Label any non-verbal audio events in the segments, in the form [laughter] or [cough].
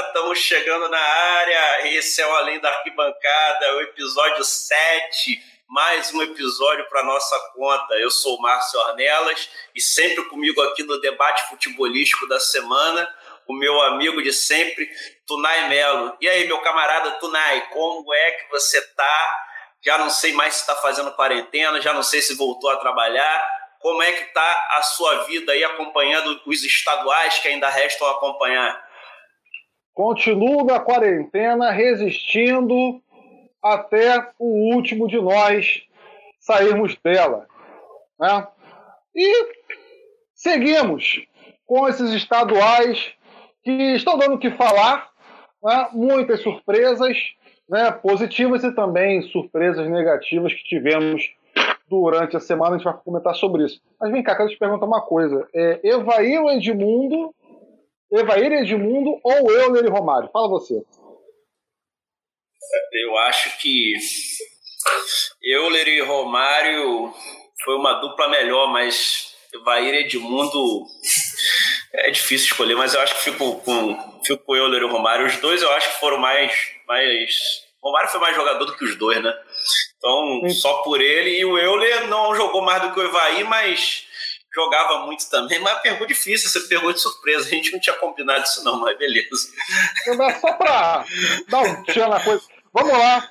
estamos chegando na área. Esse é o Além da Arquibancada, o episódio 7, mais um episódio para nossa conta. Eu sou o Márcio Ornelas e sempre comigo aqui no debate futebolístico da semana, o meu amigo de sempre, Tunai Melo. E aí, meu camarada Tunai, como é que você tá? Já não sei mais se está fazendo quarentena, já não sei se voltou a trabalhar. Como é que está a sua vida aí acompanhando os estaduais que ainda restam acompanhar? Continuo na quarentena, resistindo até o último de nós sairmos dela. Né? E seguimos com esses estaduais que estão dando o que falar, né? muitas surpresas né? positivas e também surpresas negativas que tivemos durante a semana. A gente vai comentar sobre isso. Mas vem cá, quero te perguntar uma coisa. É, Evair Edmundo Evair Edmundo ou Euler e Romário? Fala você. Eu acho que Euler e Romário foi uma dupla melhor, mas Evair e Edmundo é difícil escolher, mas eu acho que fico com, fico com Euler e Romário. Os dois eu acho que foram mais, mais. Romário foi mais jogador do que os dois, né? Então, Sim. só por ele. E o Euler não jogou mais do que o Evair, mas jogava muito também, mas pegou difícil, você pegou de surpresa. A gente não tinha combinado isso, não, mas beleza. É só para dar um tchan na coisa. Vamos lá.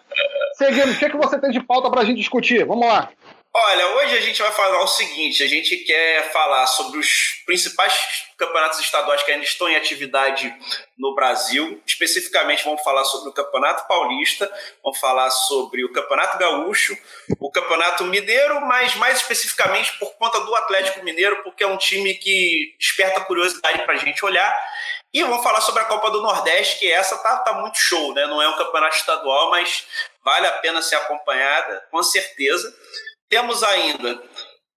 Seguimos. O que, é que você tem de pauta para a gente discutir? Vamos lá. Olha, hoje a gente vai falar o seguinte: a gente quer falar sobre os principais campeonatos estaduais que ainda estão em atividade no Brasil. Especificamente, vamos falar sobre o Campeonato Paulista, vamos falar sobre o Campeonato Gaúcho, o Campeonato Mineiro, mas mais especificamente por conta do Atlético Mineiro, porque é um time que desperta curiosidade para a gente olhar. E vamos falar sobre a Copa do Nordeste, que essa tá, tá muito show, né? Não é um campeonato estadual, mas vale a pena ser acompanhada, com certeza. Temos ainda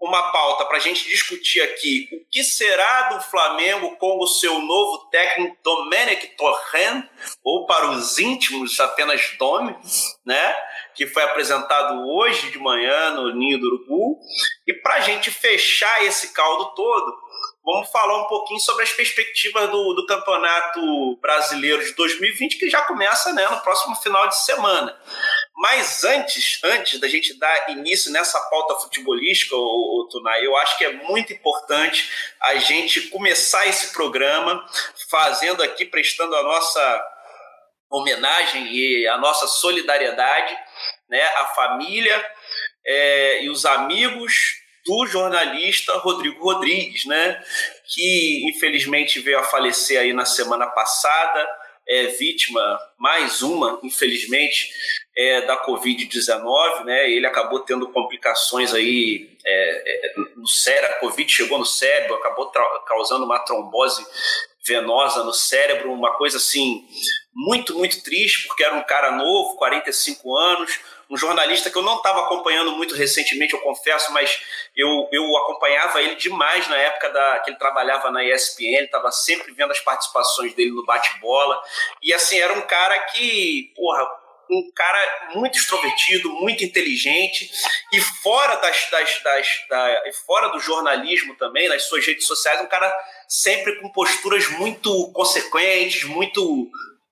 uma pauta para a gente discutir aqui o que será do Flamengo com o seu novo técnico Domenech Torren, ou para os íntimos apenas Domi, né? que foi apresentado hoje de manhã no Ninho do Urubu. E para a gente fechar esse caldo todo, vamos falar um pouquinho sobre as perspectivas do, do Campeonato Brasileiro de 2020, que já começa né, no próximo final de semana. Mas antes, antes da gente dar início nessa pauta futebolística, o, Tunai, eu acho que é muito importante a gente começar esse programa fazendo aqui, prestando a nossa homenagem e a nossa solidariedade né, à família é, e os amigos do jornalista Rodrigo Rodrigues, né, que infelizmente veio a falecer aí na semana passada, é vítima, mais uma, infelizmente, é, da Covid-19, né? Ele acabou tendo complicações aí é, é, no cérebro, a Covid chegou no cérebro, acabou causando uma trombose venosa no cérebro, uma coisa assim muito, muito triste, porque era um cara novo, 45 anos, um jornalista que eu não estava acompanhando muito recentemente, eu confesso, mas eu, eu acompanhava ele demais na época da, que ele trabalhava na ESPN, estava sempre vendo as participações dele no bate-bola. E assim, era um cara que, porra, um cara muito extrovertido, muito inteligente e fora das, das, das da, fora do jornalismo também, nas suas redes sociais, um cara sempre com posturas muito consequentes, muito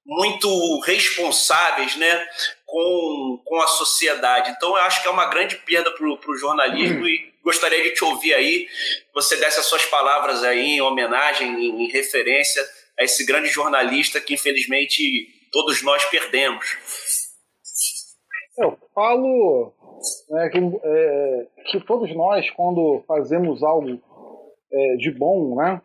muito responsáveis, né, com, com a sociedade. Então, eu acho que é uma grande perda para o jornalismo uhum. e gostaria de te ouvir aí, você desse as suas palavras aí em homenagem, em, em referência a esse grande jornalista que, infelizmente, todos nós perdemos. Eu falo né, que, é, que, todos nós, quando fazemos algo é, de bom, né,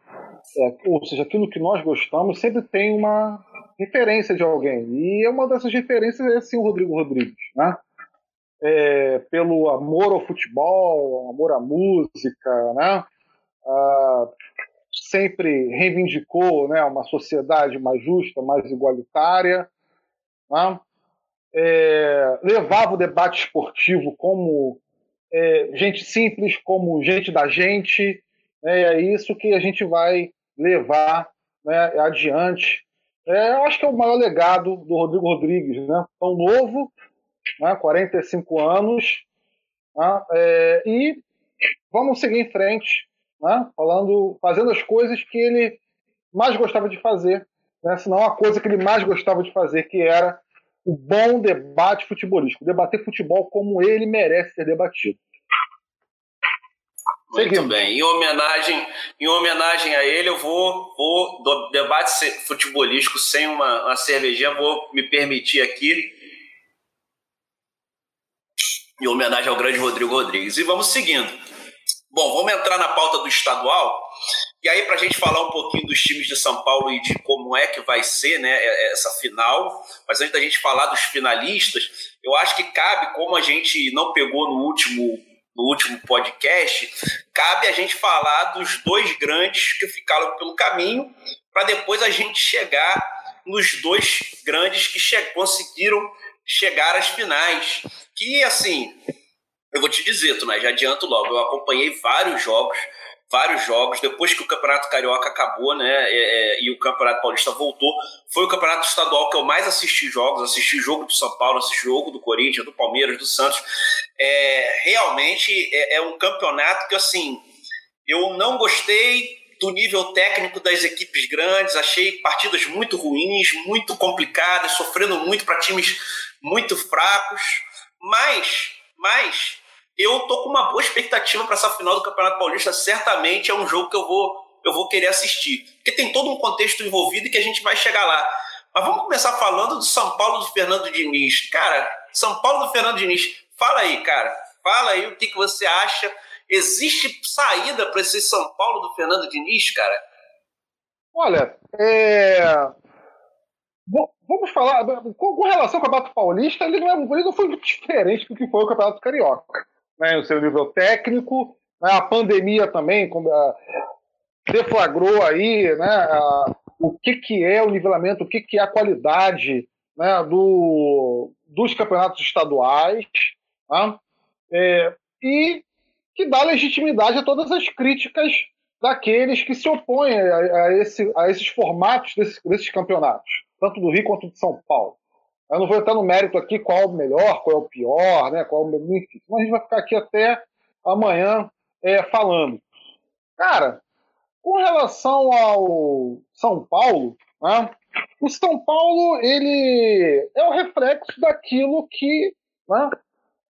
é, ou seja, aquilo que nós gostamos, sempre tem uma referência de alguém. E uma dessas referências é sim o Rodrigo Rodrigues, né? É, pelo amor ao futebol, amor à música, né? Ah, sempre reivindicou né, uma sociedade mais justa, mais igualitária. Né? É, levava o debate esportivo como é, gente simples, como gente da gente. Né, é isso que a gente vai levar né, adiante. É, eu acho que é o maior legado do Rodrigo Rodrigues, né? tão novo, né, 45 anos, né, é, e vamos seguir em frente, né, falando, fazendo as coisas que ele mais gostava de fazer, né, senão a coisa que ele mais gostava de fazer, que era o bom debate futebolístico, debater futebol como ele merece ser debatido. Muito bem. Em homenagem, em homenagem a ele, eu vou, vou do debate futebolístico sem uma, uma cervejinha, vou me permitir aqui. Em homenagem ao grande Rodrigo Rodrigues. E vamos seguindo. Bom, vamos entrar na pauta do estadual. E aí, para a gente falar um pouquinho dos times de São Paulo e de como é que vai ser né, essa final, mas antes da gente falar dos finalistas, eu acho que cabe, como a gente não pegou no último no último podcast, cabe a gente falar dos dois grandes que ficaram pelo caminho, para depois a gente chegar nos dois grandes que che conseguiram chegar às finais. Que, assim, eu vou te dizer, tu, né, já adianto logo, eu acompanhei vários jogos, vários jogos. Depois que o Campeonato Carioca acabou, né, é, é, e o Campeonato Paulista voltou, foi o Campeonato Estadual que eu mais assisti jogos. Assisti jogo do São Paulo, assisti jogo do Corinthians, do Palmeiras, do Santos. É, realmente é, é um campeonato que, assim, eu não gostei do nível técnico das equipes grandes, achei partidas muito ruins, muito complicadas, sofrendo muito para times muito fracos, mas, mas eu tô com uma boa expectativa para essa final do Campeonato Paulista. Certamente é um jogo que eu vou, eu vou querer assistir. Porque tem todo um contexto envolvido e que a gente vai chegar lá. Mas vamos começar falando do São Paulo do Fernando Diniz. Cara, São Paulo do Fernando Diniz. Fala aí, cara. Fala aí o que, que você acha. Existe saída para esse São Paulo do Fernando Diniz, cara? Olha, é... vamos falar. Com relação ao Campeonato Paulista, ele não, é, ele não foi muito diferente do que foi o Campeonato Carioca né, o seu nível técnico. Né, a pandemia também a, deflagrou aí né, o que, que é o nivelamento, o que, que é a qualidade né, do, dos campeonatos estaduais. Tá? É, e que dá legitimidade a todas as críticas daqueles que se opõem a, a, esse, a esses formatos desses campeonatos, tanto do Rio quanto de São Paulo. Eu não vou entrar no mérito aqui qual é o melhor, qual é o pior, né? Qual é o enfim. Mas a gente vai ficar aqui até amanhã é, falando. Cara, com relação ao São Paulo, né? o São Paulo ele é o reflexo daquilo que né,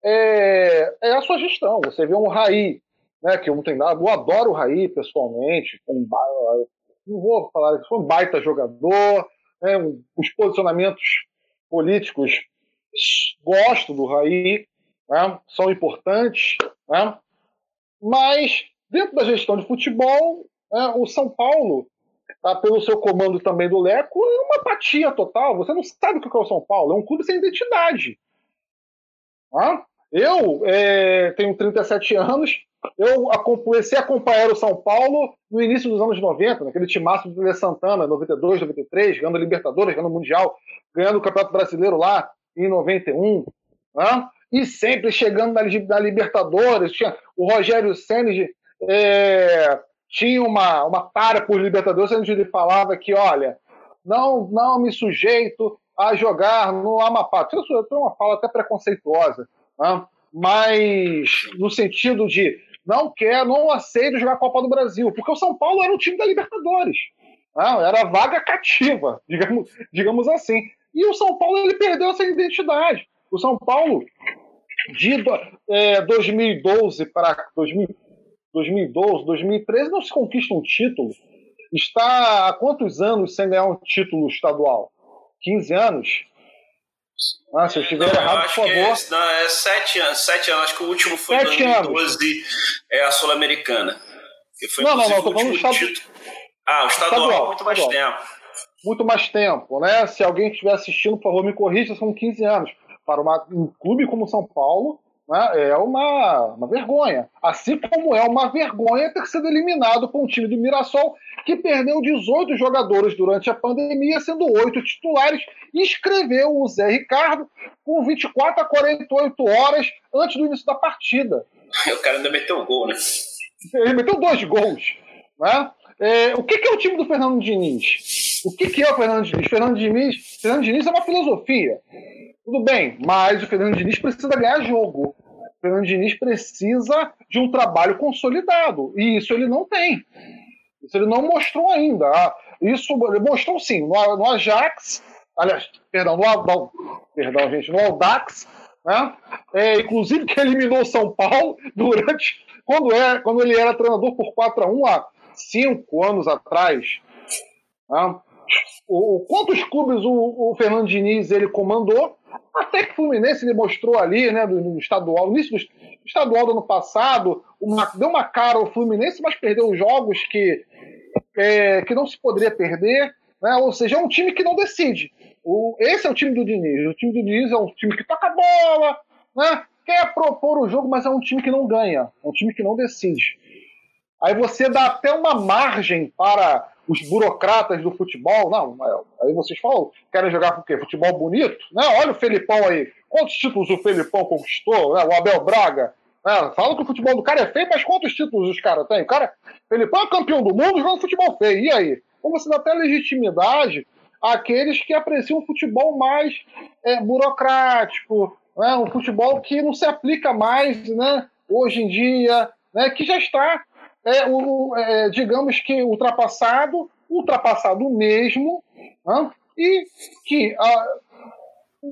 é, é, a sua gestão. Você vê um Raí, né, que eu não tenho nada, eu adoro o Raí pessoalmente, um, não vou falar que foi um baita jogador, né, um, os posicionamentos políticos gostam do Raí, né, são importantes, né, mas dentro da gestão de futebol, né, o São Paulo, tá, pelo seu comando também do Leco, é uma apatia total. Você não sabe o que é o São Paulo, é um clube sem identidade. Eu é, tenho 37 anos, eu comecei a acompanhar o São Paulo no início dos anos 90, naquele timaço do Lê Santana, 92, 93, ganhando Libertadores, ganhando Mundial, ganhando o Campeonato Brasileiro lá em 91, né? e sempre chegando na, na Libertadores. Tinha, o Rogério Senna é, tinha uma, uma para por Libertadores, onde ele falava que, olha, não, não me sujeito a jogar no Amapá. Tem uma fala até preconceituosa, né? mas no sentido de não quer, não aceita jogar a Copa do Brasil, porque o São Paulo era o time da Libertadores. Né? Era vaga cativa, [laughs] digamos, digamos assim. E o São Paulo ele perdeu essa identidade. O São Paulo, de é, 2012 para 2012, 2013, não se conquista um título. Está há quantos anos sem ganhar um título estadual? 15 anos? Ah, se eu estiver errado, por favor. É, não, é sete anos, sete anos. Acho que o último foi em 2012, é a Sul-Americana. Não, não, não, estou falando do estado... título. Ah, o estadual, estadual muito mais estadual. tempo muito mais tempo, né? Se alguém estiver assistindo, por favor, me corrija, são 15 anos. Para uma, um clube como São Paulo, é uma, uma vergonha. Assim como é uma vergonha ter sido eliminado por um time do Mirassol que perdeu 18 jogadores durante a pandemia, sendo oito titulares, e escreveu o Zé Ricardo com 24 a 48 horas antes do início da partida. [laughs] O cara ainda meteu um gol, né? Ele meteu dois gols. Né? É, o que, que, é o time do Fernando Diniz? O que, que, é o Fernando Diniz? Fernando Diniz? Fernando Diniz é uma filosofia. Tudo bem, mas o Fernando Diniz precisa ganhar jogo. Fernando Diniz precisa de um trabalho consolidado. E isso ele não tem. Isso ele não mostrou ainda. Isso mostrou sim no, no Ajax, aliás, perdão, no, no, perdão, gente, no Audax, né? É, inclusive que eliminou São Paulo [laughs] durante quando, é, quando ele era treinador por 4 a 1 há cinco anos atrás. Né? O, quantos clubes o, o Fernando Diniz ele comandou? Até que o Fluminense ele mostrou ali, né, no estadual, no início do estadual do ano passado, uma, deu uma cara ao Fluminense, mas perdeu jogos que, é, que não se poderia perder. Né? Ou seja, é um time que não decide. O, esse é o time do Diniz. O time do Diniz é um time que toca a bola, né? quer propor o jogo, mas é um time que não ganha. É um time que não decide. Aí você dá até uma margem para os burocratas do futebol. Não, é, aí vocês falam, querem jogar com o quê? Futebol bonito? Né? Olha o Felipão aí. Quantos títulos o Felipão conquistou? Né? O Abel Braga. É, fala que o futebol do cara é feio, mas quantos títulos os caras têm? O cara, Felipão é campeão do mundo jogando futebol feio. E aí? Então você dá até legitimidade àqueles que apreciam um futebol mais é, burocrático, né? um futebol que não se aplica mais né? hoje em dia, né? que já está, é, o, é, digamos que, ultrapassado, ultrapassado mesmo, né? e que a,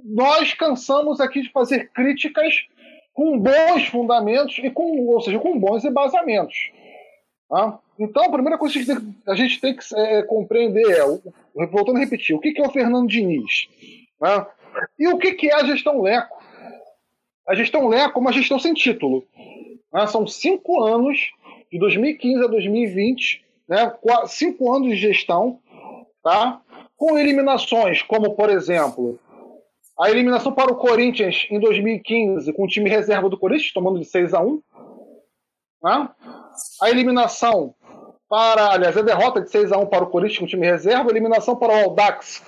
nós cansamos aqui de fazer críticas com bons fundamentos e com, ou seja, com bons embasamentos. Tá? Então, a primeira coisa que a gente tem que é, compreender é, voltando a repetir, o que, é o Fernando Diniz? Né? E o que, é a gestão Leco? A gestão Leco é uma gestão sem título. Né? São cinco anos, de 2015 a 2020, né? cinco anos de gestão, tá? com eliminações, como, por exemplo, a eliminação para o Corinthians em 2015, com o time reserva do Corinthians, tomando de 6 a 1 né? A eliminação para, aliás, a derrota de 6 a 1 para o Corinthians com o time reserva, a eliminação para o Aldax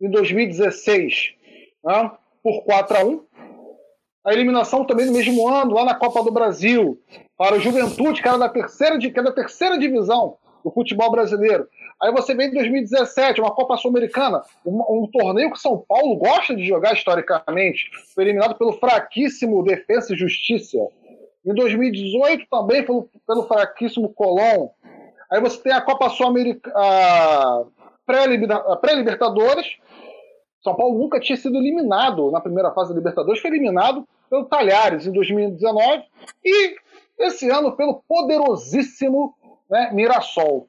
em 2016 né? por 4 a 1 a eliminação também no mesmo ano, lá na Copa do Brasil, para o Juventude, que era da terceira, que era da terceira divisão do futebol brasileiro. Aí você vem em 2017, uma Copa Sul-Americana, um, um, torneio que São Paulo gosta de jogar historicamente, foi eliminado pelo fraquíssimo Defesa e Justiça. Em 2018 também pelo, pelo fraquíssimo Colón. Aí você tem a Copa Sul-Americana, pré-Libertadores. São Paulo nunca tinha sido eliminado na primeira fase da Libertadores, foi eliminado pelo Talhares em 2019 e esse ano pelo poderosíssimo né, Mirassol.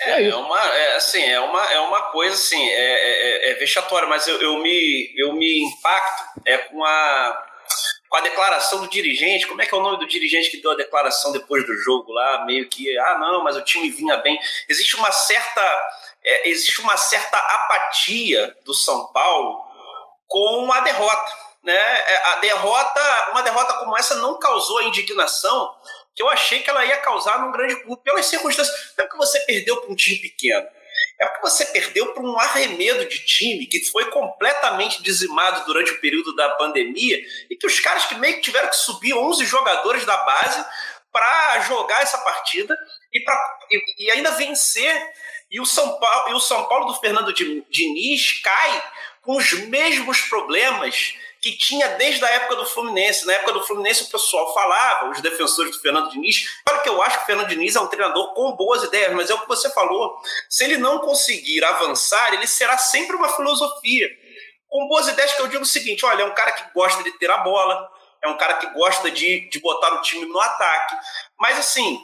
É, é, uma, é, assim, é, uma, é uma coisa assim, é, é, é, é vexatória, mas eu, eu, me, eu me impacto é com a, com a declaração do dirigente. Como é que é o nome do dirigente que deu a declaração depois do jogo lá? Meio que, ah, não, mas o time vinha bem. Existe uma certa, é, existe uma certa apatia do São Paulo com a derrota. Né? É, a derrota, uma derrota como essa não causou a indignação que eu achei que ela ia causar num grande clube, pelas circunstâncias. Não é porque você perdeu para um time pequeno, é porque você perdeu para um arremedo de time que foi completamente dizimado durante o período da pandemia e que os caras que meio que tiveram que subir 11 jogadores da base para jogar essa partida e, pra, e, e, ainda vencer. E o São Paulo, e o São Paulo do Fernando Diniz cai com os mesmos problemas que tinha desde a época do Fluminense. Na época do Fluminense, o pessoal falava, os defensores do Fernando Diniz. Claro que eu acho que o Fernando Diniz é um treinador com boas ideias, mas é o que você falou. Se ele não conseguir avançar, ele será sempre uma filosofia. Com boas ideias, que eu digo o seguinte: olha, é um cara que gosta de ter a bola, é um cara que gosta de, de botar o time no ataque. Mas assim,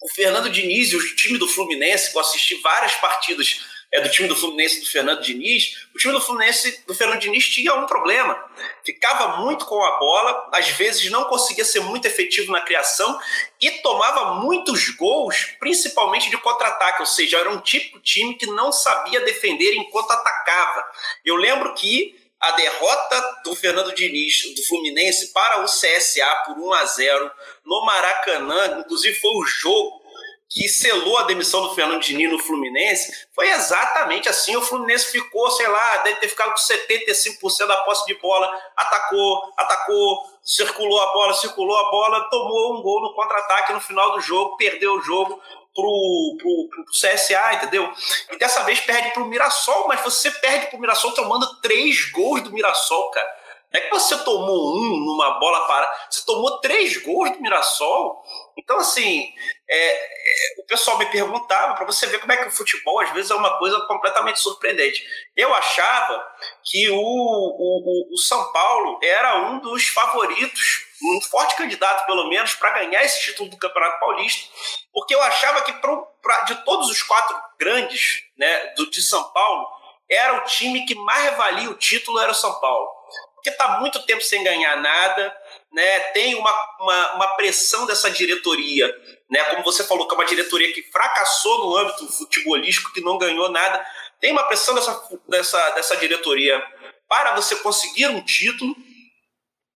o Fernando Diniz e o time do Fluminense, que eu assisti várias partidas é, do time do Fluminense do Fernando Diniz, o time do Fluminense do Fernando Diniz tinha um problema. Ficava muito com a bola, às vezes não conseguia ser muito efetivo na criação e tomava muitos gols, principalmente de contra-ataque, ou seja, era um tipo de time que não sabia defender enquanto atacava. Eu lembro que a derrota do Fernando Diniz, do Fluminense, para o CSA por 1 a 0 no Maracanã, inclusive foi o jogo que selou a demissão do Fernando Diniz no Fluminense, foi exatamente assim. O Fluminense ficou, sei lá, deve ter ficado com 75% da posse de bola, atacou, atacou, circulou a bola, circulou a bola, tomou um gol no contra-ataque no final do jogo, perdeu o jogo pro, pro, pro CSA, entendeu? E dessa vez perde pro Mirassol, mas você perde pro Mirassol tomando três gols do Mirassol, cara. Não é que você tomou um numa bola parada, você tomou três gols do Mirassol. Então, assim, é, é, o pessoal me perguntava para você ver como é que o futebol às vezes é uma coisa completamente surpreendente. Eu achava que o, o, o São Paulo era um dos favoritos, um forte candidato, pelo menos, para ganhar esse título do Campeonato Paulista, porque eu achava que pra, de todos os quatro grandes né, do, de São Paulo, era o time que mais valia o título, era o São Paulo porque está muito tempo sem ganhar nada, né? tem uma, uma, uma, pressão dessa diretoria, né? como você falou, que é uma diretoria que fracassou no âmbito futebolístico, que não ganhou nada. Tem uma pressão dessa, dessa, dessa diretoria para você conseguir um título,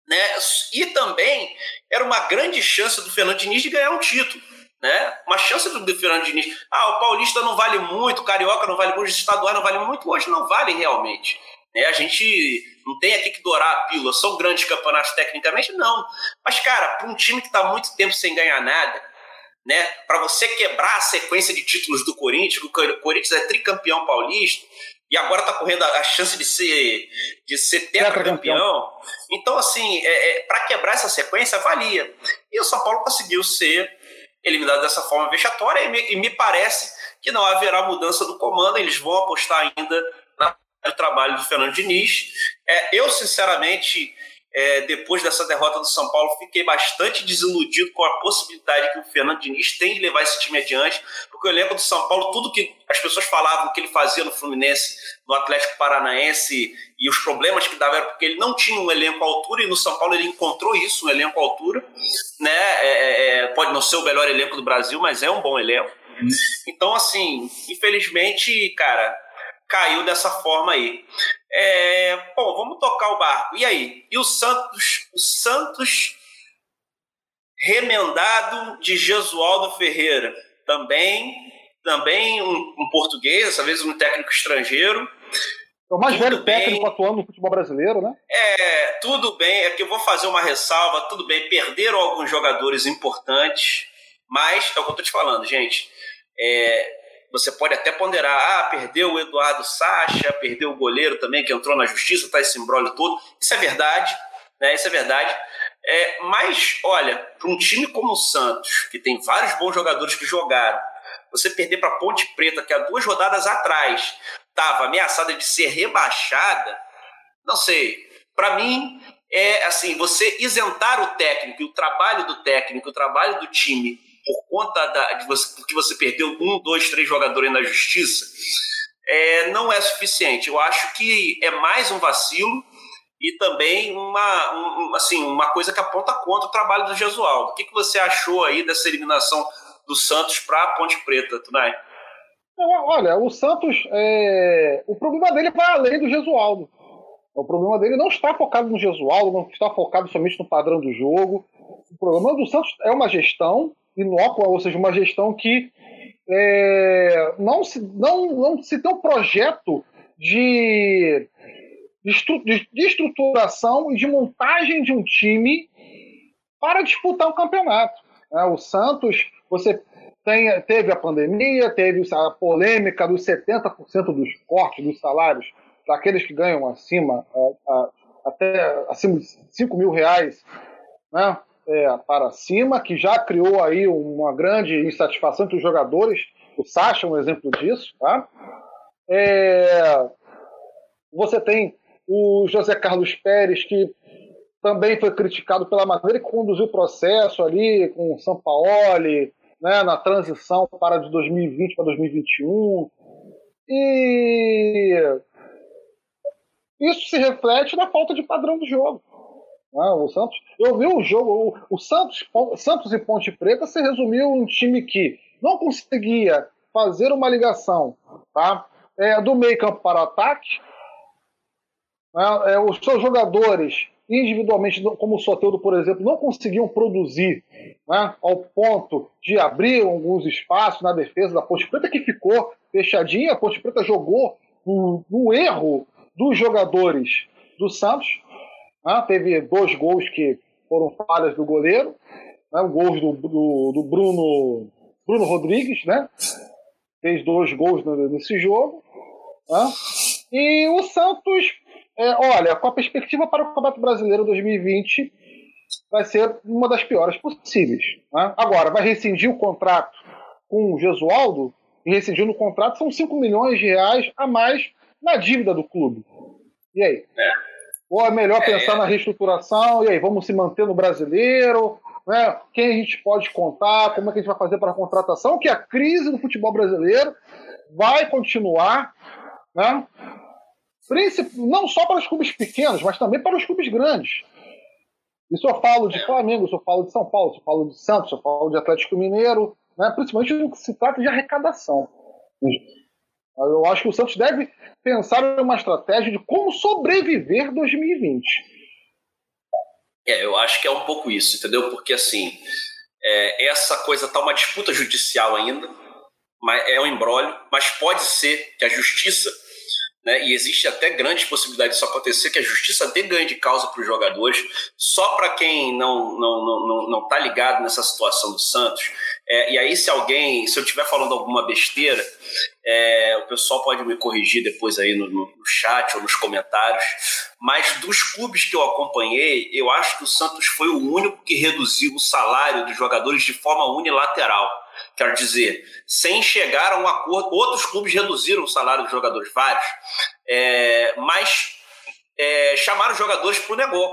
né? e também era uma grande chance do Fernando Diniz de ganhar um título. Né? Uma chance do Fernando Diniz. Ah, o Paulista não vale muito, o Carioca não vale muito, o estadual não vale muito, hoje não vale realmente. Né? A gente não tem aqui que dourar a pílula. São grandes campeonatos tecnicamente? Não. Mas, cara, para um time que está muito tempo sem ganhar nada, né? Para você quebrar a sequência de títulos do Corinthians, o Corinthians é tricampeão paulista e agora está correndo a chance de ser de ser tetracampeão. Então, assim, é, é para quebrar essa sequência, valia. E o São Paulo conseguiu ser eliminado dessa forma vexatória e me, e me parece que não haverá mudança do comando. Eles vão apostar ainda o trabalho do Fernando Diniz. É, eu, sinceramente, é, depois dessa derrota do São Paulo, fiquei bastante desiludido com a possibilidade que o Fernando Diniz tem de levar esse time adiante, porque eu lembro do São Paulo, tudo que as pessoas falavam que ele fazia no Fluminense, no Atlético Paranaense, e os problemas que dava era porque ele não tinha um elenco à altura, e no São Paulo ele encontrou isso, um elenco à altura. Né? É, é, é pode não ser o melhor elenco do Brasil, mas é um bom elenco. Então, assim, infelizmente, cara, caiu dessa forma aí. É, bom, vamos tocar o barco. E aí? E o Santos? O Santos remendado de Jesualdo Ferreira. Também, também um, um português, dessa vez um técnico estrangeiro. É o mais tudo velho bem. técnico atuando no futebol brasileiro, né? É, tudo bem. É que eu vou fazer uma ressalva. Tudo bem, perderam alguns jogadores importantes, mas é o que eu tô te falando, gente. É, você pode até ponderar, ah, perdeu o Eduardo Sacha, perdeu o goleiro também, que entrou na justiça, tá esse embrólio todo. Isso é verdade, né? Isso é verdade. É, mas, olha, para um time como o Santos, que tem vários bons jogadores que jogaram, você perder para Ponte Preta, que há duas rodadas atrás estava ameaçada de ser rebaixada, não sei. Para mim, é assim, você isentar o técnico, o trabalho do técnico, o trabalho do time por conta da, de você, porque você perdeu um, dois, três jogadores na justiça, é, não é suficiente. Eu acho que é mais um vacilo e também uma, um, assim, uma coisa que aponta contra o trabalho do Jesualdo. O que, que você achou aí dessa eliminação do Santos para a Ponte Preta, Tunai? Olha, o Santos, é... o problema dele vai além do Jesualdo. O problema dele não está focado no Jesualdo, não está focado somente no padrão do jogo. O problema do Santos é uma gestão inócua, ou seja, uma gestão que é, não, se, não, não se tem um projeto de, de, estruturação e de montagem de um time para disputar um campeonato. É, o Santos, você tem, teve a pandemia, teve a polêmica dos 70% dos cortes dos salários para aqueles que ganham acima, a, a, até acima de 5 mil reais, né? É, para cima, que já criou aí uma grande insatisfação entre os jogadores. O Sacha é um exemplo disso. Tá? É, você tem o José Carlos Pérez, que também foi criticado pela maneira que conduziu o processo ali com o São Paulo, né, na transição para de 2020 para 2021. E isso se reflete na falta de padrão do jogo. Ah, o Santos, eu vi o jogo, o, o, Santos, Santos e Ponte Preta se resumiu um time que não conseguia fazer uma ligação tá? É, do meio campo para o ataque. Né? É, os seus jogadores, individualmente, como o Soteldo, por exemplo, não conseguiam produzir né? ao ponto de abrir alguns espaços na defesa da Ponte Preta, que ficou fechadinha. A Ponte Preta jogou no, no erro dos jogadores do Santos né? Teve dois gols que foram falhas do goleiro, né? gols do, do, do, Bruno, Bruno Rodrigues, né? fez dois gols nesse jogo. Né? E o Santos é, olha, com a perspectiva para o Campeonato Brasileiro 2020, vai ser uma das piores possíveis. Né? Agora, vai rescindir o contrato com o Gesualdo, e rescindindo o contrato são 5 milhões de reais a mais na dívida do clube. E aí? É. Ou é melhor é, pensar é. na reestruturação? E aí, vamos se manter no brasileiro? Né? Quem a gente pode contar? Como é que a gente vai fazer para a contratação? Que a crise do futebol brasileiro vai continuar, né? não só para os clubes pequenos, mas também para os clubes grandes. Isso eu falo de Flamengo, isso eu falo de São Paulo, isso eu falo de Santos, isso eu falo de Atlético Mineiro, né? principalmente no que se trata de arrecadação. Eu acho que o Santos deve pensar em uma estratégia de como sobreviver 2020. É, eu acho que é um pouco isso, entendeu? Porque assim, é, essa coisa tá uma disputa judicial ainda, mas é um embrólio, mas pode ser que a justiça né? E existe até grandes possibilidades disso acontecer, que a justiça dê ganho de causa para os jogadores. Só para quem não não não não, não tá ligado nessa situação do Santos. É, e aí, se alguém, se eu estiver falando alguma besteira, é, o pessoal pode me corrigir depois aí no, no, chat ou nos comentários. Mas dos clubes que eu acompanhei, eu acho que o Santos foi o único que reduziu o salário dos jogadores de forma unilateral. Quero dizer, sem chegar a um acordo, outros clubes reduziram o salário dos jogadores, vários, é, mas é, chamaram os jogadores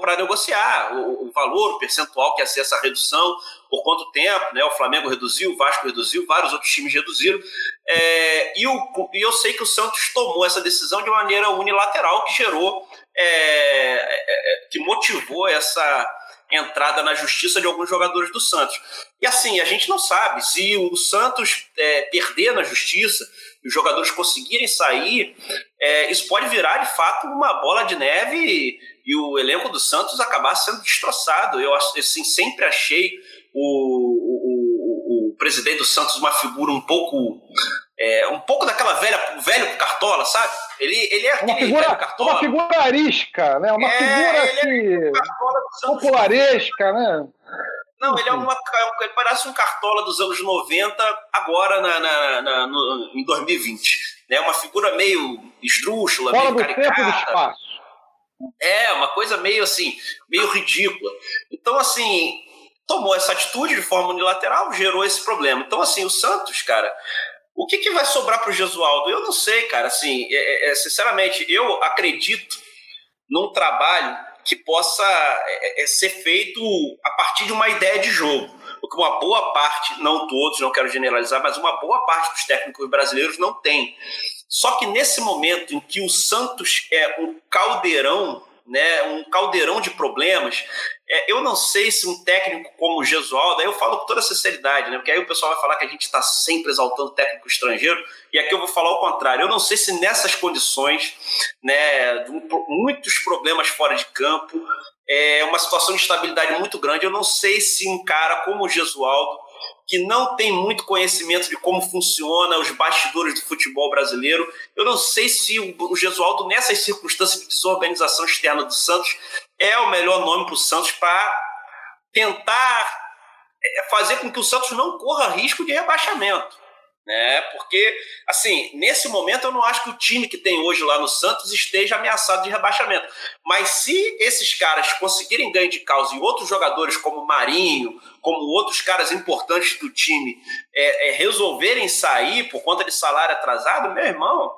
para negociar o, o, valor, o percentual que ia ser essa redução, por quanto tempo, né? O Flamengo reduziu, o Vasco reduziu, vários outros times reduziram. É, e, o, e eu sei que o Santos tomou essa decisão de maneira unilateral, que gerou, é, é, é que motivou essa entrada na justiça de alguns jogadores do Santos. E assim, a gente não sabe se o Santos é, perder na justiça, os jogadores conseguirem sair, é, isso pode virar de fato uma bola de neve e, e, o elenco do Santos acabar sendo destroçado. Eu assim, sempre achei o, o, o presidente do Santos uma figura um pouco é, um pouco daquela velha velho cartola, sabe? Ele, ele é uma figura, cartola. Uma figura arisca, né? Uma é, figura que... É popularesca, né? Não, ele é uma. Ele parece um cartola dos anos 90, agora na, na, na no, em 2020. Né? Uma figura meio esdrúxula, Fora meio caricata. Tempo do espaço. É, uma coisa meio assim, meio ridícula. Então, assim, tomou essa atitude de forma unilateral, gerou esse problema. Então, assim, o Santos, cara, o que, que vai sobrar para o Gesualdo? Eu não sei, cara. Assim, é, é, é, sinceramente, eu acredito num trabalho que possa é, é, ser feito a partir de uma ideia de jogo. Porque uma boa parte, não todos, não quero generalizar, mas uma boa parte dos técnicos brasileiros não tem. Só que nesse momento em que o Santos é um caldeirão, né, um caldeirão de problemas, é, eu não sei se um técnico como o Gesualdo, aí eu falo com toda sinceridade, né? Porque aí o pessoal vai falar que a gente está sempre exaltando técnico estrangeiro, e aqui eu vou falar o contrário. Eu não sei se nessas condições, né, muitos problemas fora de campo, é uma situação de estabilidade muito grande, eu não sei se um cara como o Gesualdo que não tem muito conhecimento de como funciona os bastidores do futebol brasileiro. Eu não sei se o Gesualdo, nessas circunstâncias de desorganização externa do Santos, é o melhor nome para o Santos para tentar é, fazer com que o Santos não corra risco de rebaixamento né? Porque, assim, nesse momento eu não acho que o time que tem hoje lá no Santos esteja ameaçado de rebaixamento. Mas se esses caras conseguirem ganho de causa e outros jogadores como Marinho, como outros caras importantes do time, é, é, resolverem sair por conta de salário atrasado, meu irmão,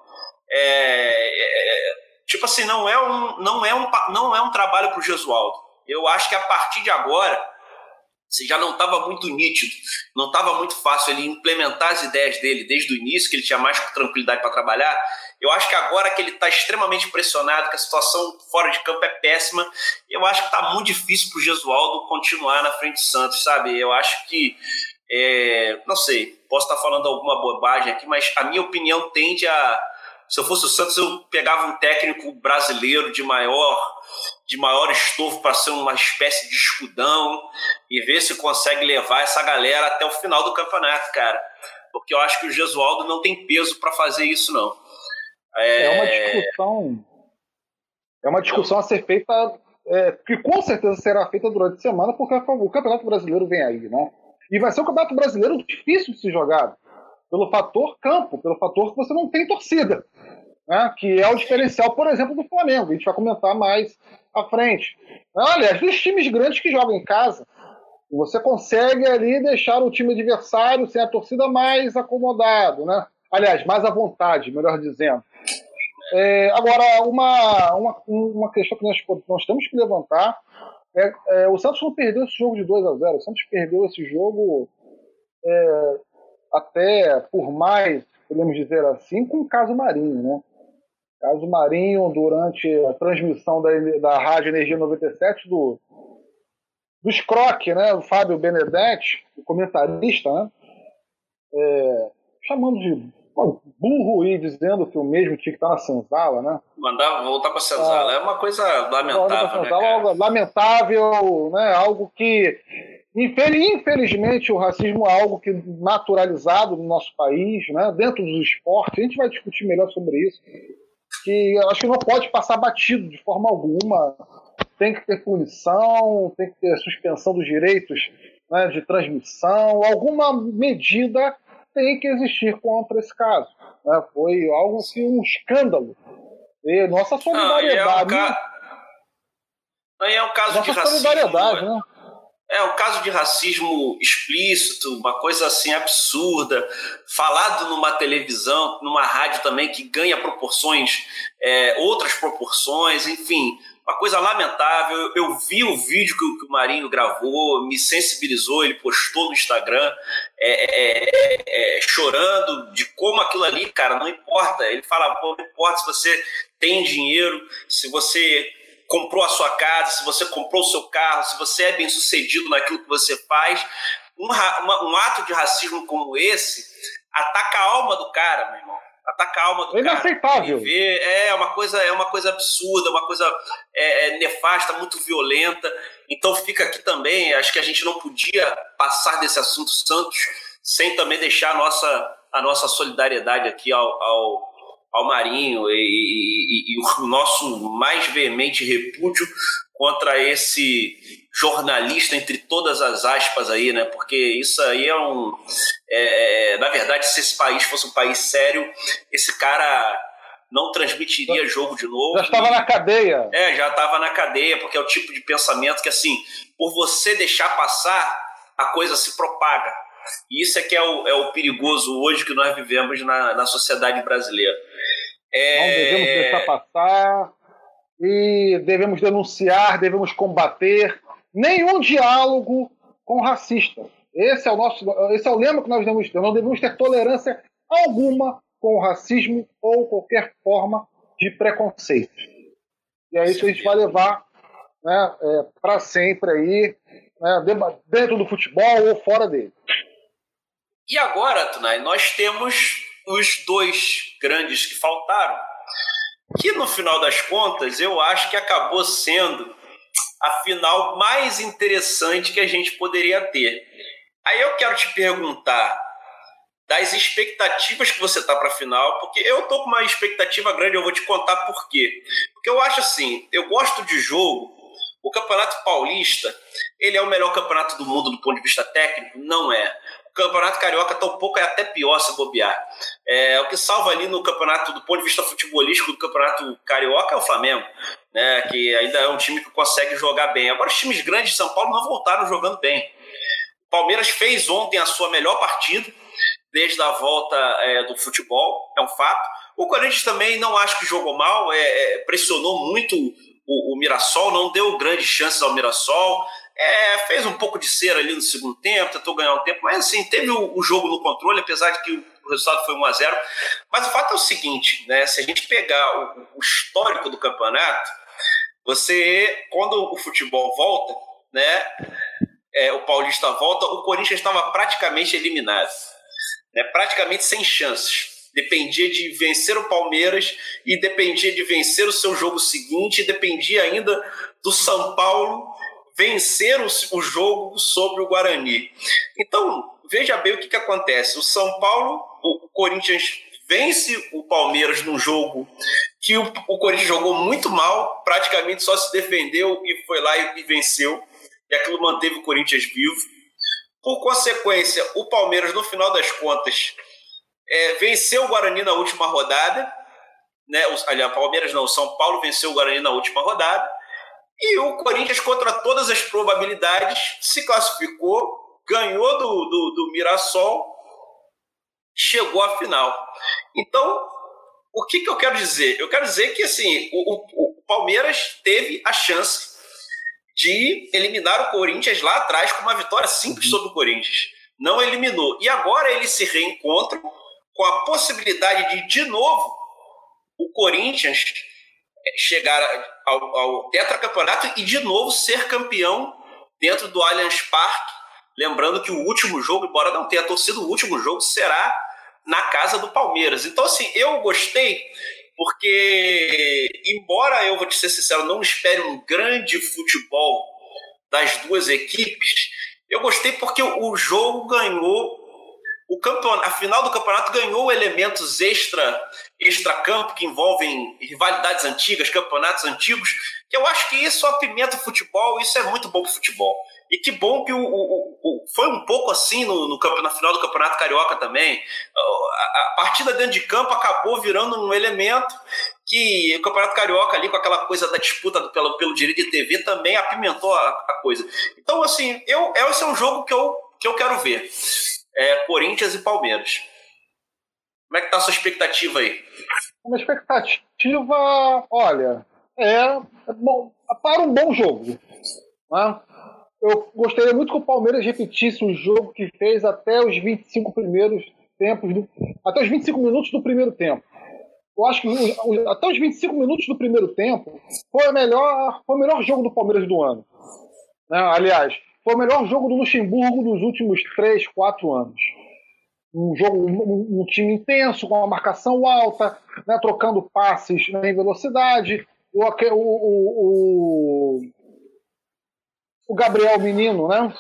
é, é tipo assim, não é um, não é um, não é um trabalho para o Gesualdo. Eu acho que a partir de agora se já não estava muito nítido, não estava muito fácil ele implementar as ideias dele desde o início, que ele tinha mais tranquilidade para trabalhar. Eu acho que agora que ele está extremamente pressionado, que a situação fora de campo é péssima, eu acho que está muito difícil para o Gesualdo continuar na frente do Santos, sabe? Eu acho que, é, não sei, posso estar tá falando alguma bobagem aqui, mas a minha opinião tende a. Se eu fosse o Santos, eu pegava um técnico brasileiro de maior de maior estofo para ser uma espécie de escudão e ver se consegue levar essa galera até o final do campeonato, cara. Porque eu acho que o Gesualdo não tem peso para fazer isso, não. É... é... uma discussão. É uma discussão a ser feita, é, que com certeza será feita durante a semana, porque o Campeonato Brasileiro vem aí, né? E vai ser um Campeonato Brasileiro difícil de se jogar, pelo fator campo, pelo fator que você não tem torcida. né, que é o diferencial, por exemplo, do Flamengo. A gente vai comentar mais à frente. Aliás, dos times grandes que jogam em casa, você consegue ali deixar o time adversário sem a torcida mais acomodado, né? Aliás, mais à vontade, melhor dizendo. É, agora, uma, uma, uma questão que nós, nós temos que levantar é, é, o Santos não perdeu esse jogo de 2 a 0 O Santos perdeu esse jogo é, até por mais, podemos dizer assim, com o caso Marinho, né? Caso Marinho, durante a transmissão da, da Rádio Energia 97 do, do Scroc, né? O Fábio Benedetti, o comentarista, né? É, chamando de burro e dizendo que o mesmo tinha que estar na senzala, né? Mandar voltar para a senzala. Ah, é uma coisa lamentável. Né, algo lamentável, né? Algo que. Infelizmente, o racismo é algo que naturalizado no nosso país, né? dentro dos esportes. A gente vai discutir melhor sobre isso. Que acho que não pode passar batido de forma alguma. Tem que ter punição, tem que ter suspensão dos direitos né, de transmissão, alguma medida tem que existir contra esse caso. Né? Foi algo que um escândalo. E nossa solidariedade. Não, é um, ca... é um caso nossa de racismo. Solidariedade, né? É um caso de racismo explícito, uma coisa assim absurda, falado numa televisão, numa rádio também que ganha proporções, é, outras proporções, enfim, uma coisa lamentável. Eu vi o vídeo que, o Marinho gravou, me sensibilizou, ele postou no Instagram, é, é, é, chorando de como aquilo ali, cara, não importa. Ele fala, não importa se você tem dinheiro, se você comprou a sua casa, se você comprou o seu carro, se você é bem sucedido naquilo que você faz. Um, uma, um ato de racismo como esse ataca a alma do cara, meu irmão atacar a alma do é cara. Inaceitável. Ver, é uma coisa, é uma coisa absurda, uma coisa é, é, nefasta, muito violenta. Então fica aqui também, acho que a gente não podia passar desse assunto Santos sem também deixar a nossa, a nossa solidariedade aqui ao, ao, ao Marinho e, e, e o nosso mais veemente repúdio contra esse jornalista entre todas as aspas aí, né? Porque isso aí é um. É, é, na verdade, se esse país fosse um país sério, esse cara não transmitiria jogo de novo. Já estava na cadeia. É, já estava na cadeia, porque é o tipo de pensamento que, assim, por você deixar passar, a coisa se propaga. E isso é que é o, é o perigoso hoje que nós vivemos na, na sociedade brasileira. É... Não devemos deixar passar e devemos denunciar, devemos combater nenhum diálogo com racista. Esse é o nosso, esse é o lema que nós devemos ter. Não devemos ter tolerância alguma com o racismo ou qualquer forma de preconceito. E é isso que a gente vai levar né, é, para sempre aí, né, dentro do futebol ou fora dele. E agora, Tunai, nós temos os dois grandes que faltaram, que no final das contas eu acho que acabou sendo a final mais interessante que a gente poderia ter. Aí eu quero te perguntar das expectativas que você tá para a final, porque eu tô com uma expectativa grande, eu vou te contar por quê. Porque eu acho assim, eu gosto de jogo, o Campeonato Paulista, ele é o melhor campeonato do mundo do ponto de vista técnico? Não é. Campeonato Carioca tampouco é até pior se bobear. É, o que salva ali no campeonato, do ponto de vista futebolístico do Campeonato Carioca é o Flamengo né, que ainda é um time que consegue jogar bem. Agora, os times grandes de São Paulo não voltaram jogando bem. O Palmeiras fez ontem a sua melhor partida desde a volta é, do futebol, é um fato. O Corinthians também não acho que jogou mal, é, é, pressionou muito o, o, Mirassol, não deu grandes chances ao Mirassol. É, fez um pouco de cera ali no segundo tempo, tentou ganhar um tempo, mas assim, teve o, o jogo no controle, apesar de que o resultado foi 1 a 0 Mas o fato é o seguinte, né? Se a gente pegar o, o histórico do campeonato, você, quando o futebol volta, né, é, o Paulista volta, o Corinthians estava praticamente eliminado, né, praticamente sem chances. Dependia de vencer o Palmeiras e dependia de vencer o seu jogo seguinte, dependia ainda do São Paulo vencer o, o jogo sobre o Guarani. Então, veja bem o que, que acontece. O São Paulo, o Corinthians vence o Palmeiras num jogo que o, o Corinthians jogou muito mal, praticamente só se defendeu e foi lá e, e venceu. E aquilo manteve o Corinthians vivo. Por consequência, o Palmeiras, no final das contas, é, venceu o Guarani na última rodada né? Aliás, Palmeiras não, São Paulo venceu o Guarani na última rodada. E o Corinthians, contra todas as probabilidades, se classificou, ganhou do, do, do Mirassol, chegou à final. Então, o que, que eu quero dizer? Eu quero dizer que assim, o, o, o Palmeiras teve a chance de eliminar o Corinthians lá atrás com uma vitória simples uhum. sobre o Corinthians. Não eliminou. E agora eles se reencontram com a possibilidade de, de novo, o Corinthians chegar ao, ao tetracampeonato e de novo ser campeão dentro do Allianz Parque. Lembrando que o último jogo, embora não tenha torcido, o último jogo será na casa do Palmeiras. Então, assim, eu gostei porque, embora eu vou te ser sincero, não espere um grande futebol das duas equipes, eu gostei porque o jogo ganhou o campeonato, a final do campeonato ganhou elementos extra extra campo que envolvem rivalidades antigas, campeonatos antigos, que eu acho que isso apimenta o futebol, isso é muito bom para o futebol. E que bom que o, o, o, foi um pouco assim no, no, na final do Campeonato Carioca também. A, a, partida dentro de campo acabou virando um elemento que o Campeonato Carioca ali com aquela coisa da disputa pelo, pelo direito de TV também apimentou a, a coisa. Então, assim, eu, esse é um jogo que eu, que eu quero ver é, Corinthians e Palmeiras. Como é que tá a sua expectativa aí? Uma expectativa, olha, é, é bom, para um bom jogo. Né? Eu gostaria muito que o Palmeiras repetisse o jogo que fez até os 25 primeiros tempos, do, até os 25 minutos do primeiro tempo. Eu acho que até os 25 minutos do primeiro tempo foi, melhor, foi o melhor jogo do Palmeiras do ano. Né? Aliás, foi o melhor jogo do Luxemburgo dos últimos 3, 4 anos. Um jogo, um, um time intenso, com uma marcação alta, né, trocando passes né, em velocidade. O, o, o, o Gabriel Menino, né?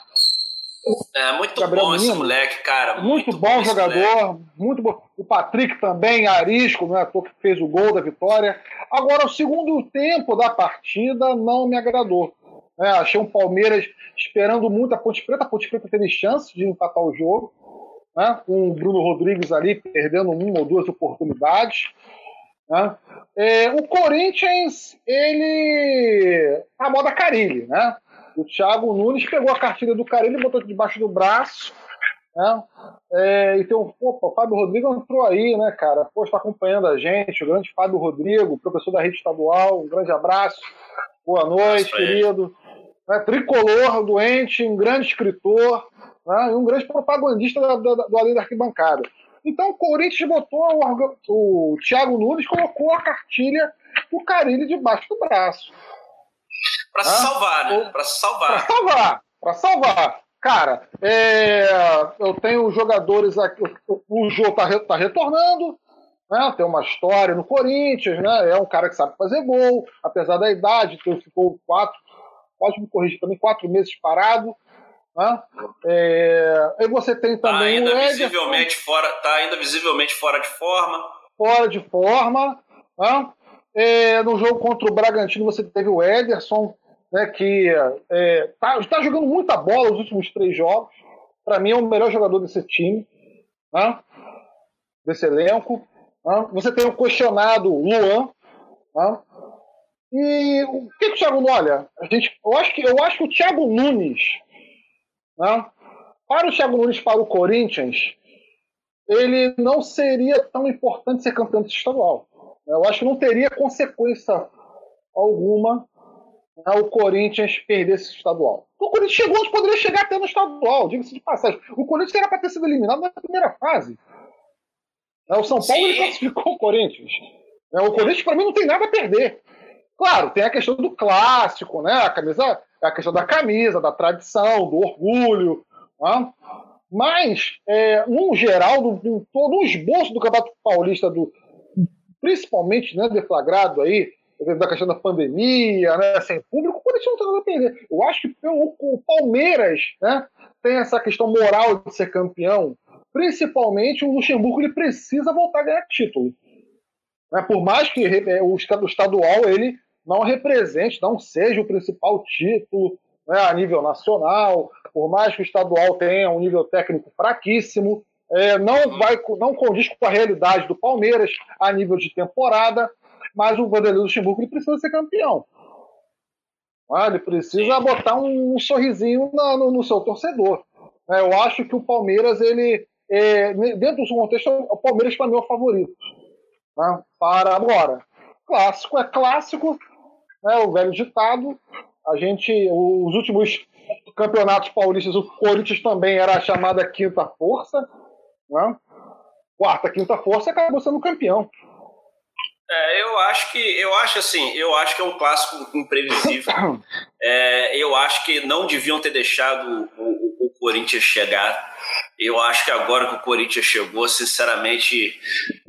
É, muito Gabriel bom Menino, esse moleque, cara. Muito, muito bom, bom jogador, muito bom. O Patrick também, Arisco, né, que fez o gol da vitória. Agora, o segundo tempo da partida não me agradou. É, achei um Palmeiras esperando muito a Ponte Preta. A Ponte Preta teve chance de empatar o jogo, né, com o Bruno Rodrigues ali perdendo uma ou duas oportunidades. Né. É, o Corinthians, ele. a moda Carilli, né? O Thiago Nunes pegou a cartilha do Carilli, botou debaixo do braço. Né? É, então, opa, o Fábio Rodrigo entrou aí, né, cara? Pô, está acompanhando a gente, o grande Fábio Rodrigo, professor da rede estadual, um grande abraço. Boa noite, querido né, tricolor, doente, um grande escritor né, e um grande propagandista da, da, do Além da Arquibancada. Então o Corinthians botou o, o Thiago Nunes colocou a cartilha do Carilli debaixo do braço. Para se salvar, né? Para se salvar. Para salvar. Para salvar. Cara, é, eu tenho jogadores aqui. O Jô tá, tá retornando, né, tem uma história no Corinthians, né, é um cara que sabe fazer gol, apesar da idade, ficou quatro, pode me corrigir também, quatro meses parado. Né? É, e você tem tá também tá ainda o visivelmente fora, tá ainda visivelmente fora de forma. Fora de forma. Né? É, no jogo contra o Bragantino você teve o Ederson, né, que está é, tá, tá jogando muita bola nos últimos três jogos. Para mim é o melhor jogador desse time, né? desse elenco. Né? Você tem o questionado Luan, né? E o que, que o Thiago olha? A gente, eu, acho que, eu acho que o Thiago Nunes, né, para o Thiago Nunes para o Corinthians, ele não seria tão importante ser campeão estadual. Eu acho que não teria consequência alguma né, o Corinthians perder esse estadual. O Corinthians chegou onde poderia chegar até no estadual, diga-se de passagem. O Corinthians era para ter sido eliminado na primeira fase. Né, o São Paulo ele classificou o Corinthians. Né, o Corinthians, para mim, não tem nada a perder. Claro, tem a questão do clássico, né? A camisa, a questão da camisa, da tradição, do orgulho. Né? Mas, é, no geral, do, do, todo o esboço do Campeonato Paulista, do, principalmente né, deflagrado aí, da questão da pandemia, né, sem público, o Corinthians não tem nada a perder. Eu acho que o, o Palmeiras né, tem essa questão moral de ser campeão. Principalmente o Luxemburgo ele precisa voltar a ganhar título. Né, por mais que é, o estadual ele não represente, não seja o principal título né, a nível nacional, por mais que o estadual tenha um nível técnico fraquíssimo, é, não vai não condiz com a realidade do Palmeiras a nível de temporada. mas o Vanderlei Luxemburgo precisa ser campeão. Ah, ele precisa botar um, um sorrisinho na, no, no, seu torcedor. É, eu acho que o Palmeiras, ele, é, dentro do seu contexto, o Palmeiras para mim é o favorito. Né? Para agora, clássico é clássico, né? o velho ditado. A gente, os últimos campeonatos paulistas, o Corinthians também era a chamada quinta força. Né? Quarta, quinta força acabou sendo campeão. É, eu acho que eu acho assim, eu acho que é um clássico imprevisível. [coughs] É, eu acho que não deviam ter deixado o, o, o, Corinthians chegar. Eu acho que agora que o Corinthians chegou, sinceramente,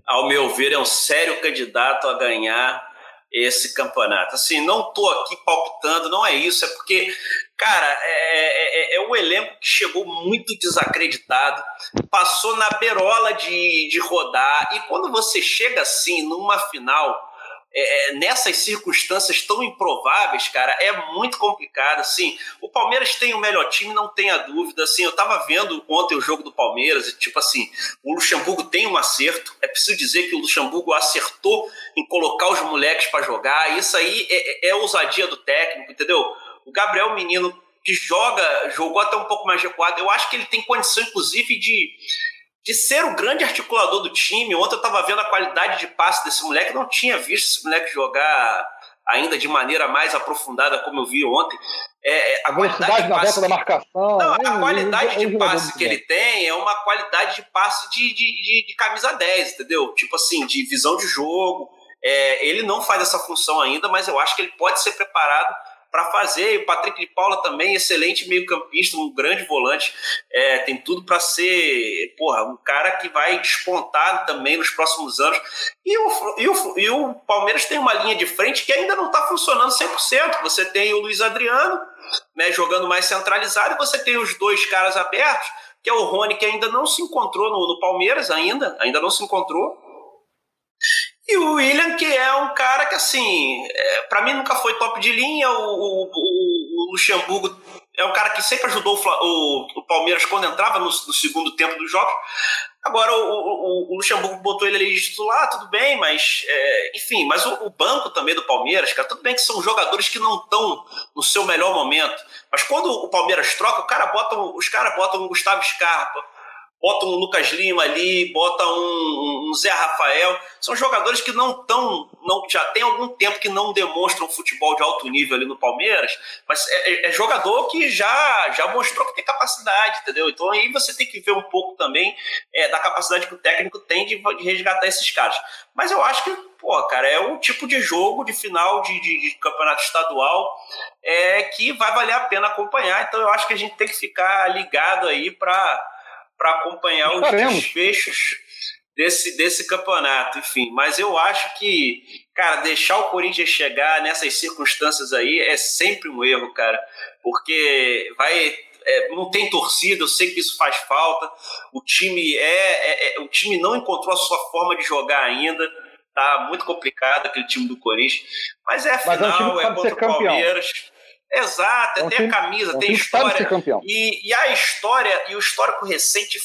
ao meu ver, é um sério candidato a ganhar esse campeonato. Assim, não tô aqui palpitando, não é isso, é porque, cara, é, é, é, é um elenco que chegou muito desacreditado, passou na berola de, de rodar, e quando você chega assim, numa final é, é, nessas circunstâncias tão improváveis, cara, é muito complicado. Assim, o Palmeiras tem o melhor time, não tenha dúvida. Assim, eu tava vendo ontem o jogo do Palmeiras e, tipo assim, o Luxemburgo tem um acerto. É preciso dizer que o Luxemburgo acertou em colocar os moleques para jogar. Isso aí é, é, é ousadia do técnico, entendeu? O Gabriel Menino que joga, jogou até um pouco mais recuado. Eu acho que ele tem condição, inclusive, de de ser o grande articulador do time. Ontem eu estava vendo a qualidade de passe desse moleque, não tinha visto esse moleque jogar ainda de maneira mais aprofundada como eu vi ontem. É, é a, a qualidade na volta da marcação. Não, a qualidade de passe que ele tem é uma qualidade de passe de, de, de, de camisa 10, entendeu? Tipo assim, de visão de jogo. É, ele não faz essa função ainda, mas eu acho que ele pode ser preparado para fazer. E o Patrick de Paula também, excelente meio-campista, um grande volante. É, tem tudo para ser, porra, um cara que vai despontar também nos próximos anos. E o, e o, e o Palmeiras tem uma linha de frente que ainda não está funcionando 100%. Você tem o Luiz Adriano né, jogando mais centralizado, e você tem os dois caras abertos, que é o Rony, que ainda não se encontrou no, no Palmeiras, ainda, ainda não se encontrou. E o William, que é um cara que, assim, é, para mim nunca foi top de linha. O, o, o, Luxemburgo é um cara que sempre ajudou o, o Palmeiras quando entrava no, no, segundo tempo do jogo. Agora, o, Luxemburgo botou ele ali de titular, tudo bem, mas, é, enfim, mas o, banco também do Palmeiras, cara, tudo bem que são jogadores que não estão no seu melhor momento. Mas quando o Palmeiras troca, o cara bota, os caras botam o Gustavo Scarpa bota um Lucas Lima ali, bota um, um Zé Rafael. São jogadores que não estão, não, já tem algum tempo que não demonstram futebol de alto nível ali no Palmeiras, mas é, é, é, jogador que já, já mostrou que tem capacidade, entendeu? Então aí você tem que ver um pouco também é, da capacidade que o técnico tem de, de, resgatar esses caras. Mas eu acho que, pô, cara, é um tipo de jogo de final de, de, de campeonato estadual é, que vai valer a pena acompanhar. Então eu acho que a gente tem que ficar ligado aí para para acompanhar os desfechos desse, desse campeonato, enfim. Mas eu acho que, cara, deixar o Corinthians chegar nessas circunstâncias aí é sempre um erro, cara, porque vai é, não tem torcida, eu sei que isso faz falta. O time é, é, é, o time não encontrou a sua forma de jogar ainda. Tá muito complicado aquele time do Corinthians, mas é final, mas é, um é contra o Palmeiras. Exato, é tem a camisa, tem história. E, e, a história e o histórico recente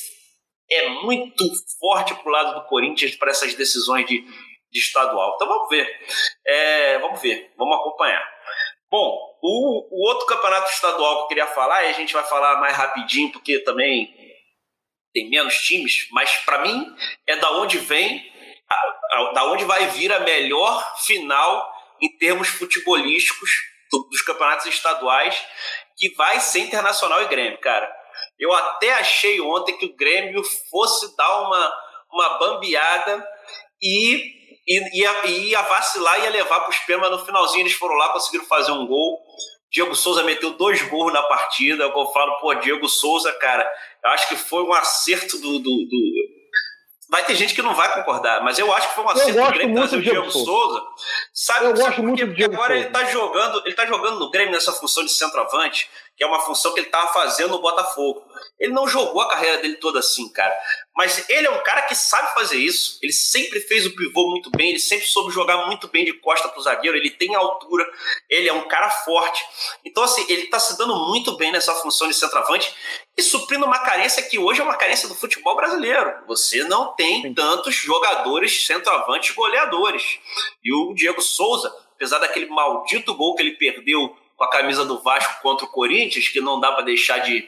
é muito forte pro lado do Corinthians para essas decisões de, de, estadual. Então vamos ver. É, vamos ver, vamos acompanhar. Bom, o, o, outro campeonato estadual que eu queria falar, e a gente vai falar mais rapidinho, porque também tem menos times, mas para mim é da onde vem, a, a, da onde vai vir a melhor final em termos futebolísticos dos campeonatos estaduais que vai ser Internacional e Grêmio, cara. Eu até achei ontem que o Grêmio fosse dar uma, uma bambeada e ia, ia vacilar, ia levar para os pênaltis, mas no finalzinho eles foram lá, conseguiram fazer um gol. Diego Souza meteu dois gols na partida. Eu falo, pô, Diego Souza, cara, eu acho que foi um acerto do, do, do Vai ter gente que não vai concordar, mas eu acho que foi um acerto do Grêmio trazer o Diego Souza. Souza. Sabe, eu sabe gosto muito Porque agora ele está jogando, ele tá jogando no Grêmio nessa função de centroavante, que é uma função que ele estava fazendo no Botafogo. Ele não jogou a carreira dele toda assim, cara. Mas ele é um cara que sabe fazer isso. Ele sempre fez o pivô muito bem, ele sempre soube jogar muito bem de costa pro zagueiro, ele tem altura, ele é um cara forte. Então, assim, ele está se dando muito bem nessa função de centroavante e suprindo uma carência que hoje é uma carência do futebol brasileiro. Você não tem Sim. tantos jogadores centroavantes goleadores. E o Diego Souza, apesar daquele maldito gol que ele perdeu com a camisa do Vasco contra o Corinthians, que não dá para deixar de,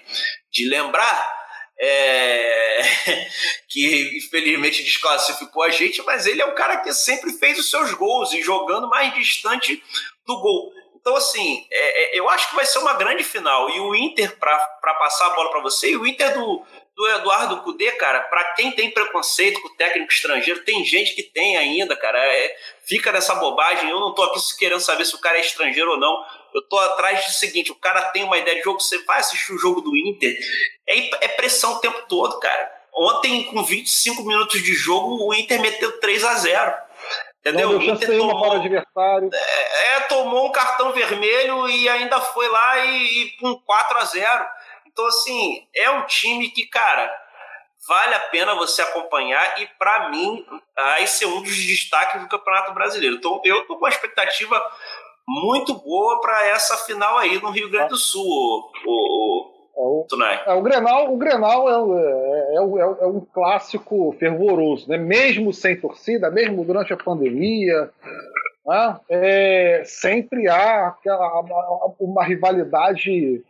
de lembrar, é... [laughs] que infelizmente desclassificou a gente, mas ele é um cara que sempre fez os seus gols e jogando mais distante do gol. Então, assim, é, é, eu acho que vai ser uma grande final. E o Inter, para passar a bola para você, e o Inter do, do Eduardo Cudê, cara, para quem tem preconceito com o técnico estrangeiro, tem gente que tem ainda, cara. É, fica nessa bobagem. Eu não tô aqui querendo saber se o cara é estrangeiro ou não. Eu tô atrás do seguinte: o cara tem uma ideia de jogo, você vai assistir o jogo do Inter, é, é pressão o tempo todo, cara. Ontem, com 25 minutos de jogo, o Inter meteu 3 a 0 Entendeu? Não, o Inter tomou, para o adversário. É, é, tomou um cartão vermelho e ainda foi lá e, e com 4 a 0 Então, assim, é um time que, cara, vale a pena você acompanhar e, para mim, vai ser um dos destaques do Campeonato Brasileiro. Então, eu tô com uma expectativa muito boa para essa final aí no Rio Grande do Sul, o, o, é o, é, o Grenal, o Grenal é, é, é, é, um clássico fervoroso, né? mesmo sem torcida, mesmo durante a pandemia, né? é, sempre há aquela, uma rivalidade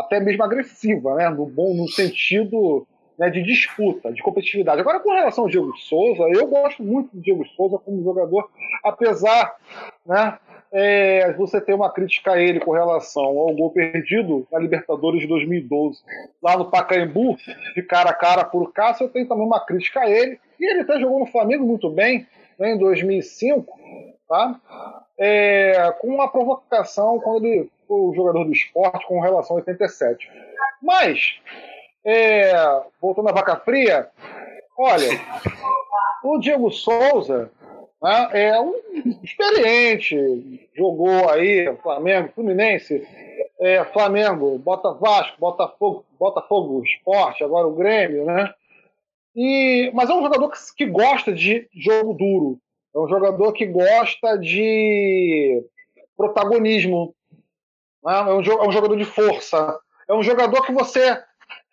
até mesmo agressiva, né? no bom no sentido né, de disputa, de competitividade. Agora, com relação ao Diego Souza, eu gosto muito do Diego Souza como jogador, apesar né, é, você tem uma crítica a ele com relação ao gol perdido na Libertadores de 2012, lá no Pacaembu, de cara a cara por Cássio, eu tenho também uma crítica a ele. E ele até jogou no Flamengo muito bem, né, em 2005, tá? É, com uma provocação quando ele o jogador do esporte com relação a 87. Mas, é, voltando à vaca fria, olha, o Diego Souza né? É um experiente, jogou aí Flamengo, Fluminense, é, Flamengo, Bota Vasco, Botafogo, Botafogo Esporte, agora o Grêmio, né? E, mas é um jogador que, que gosta de jogo duro, é um jogador que gosta de protagonismo, né? é, um, é um jogador de força, é um jogador que você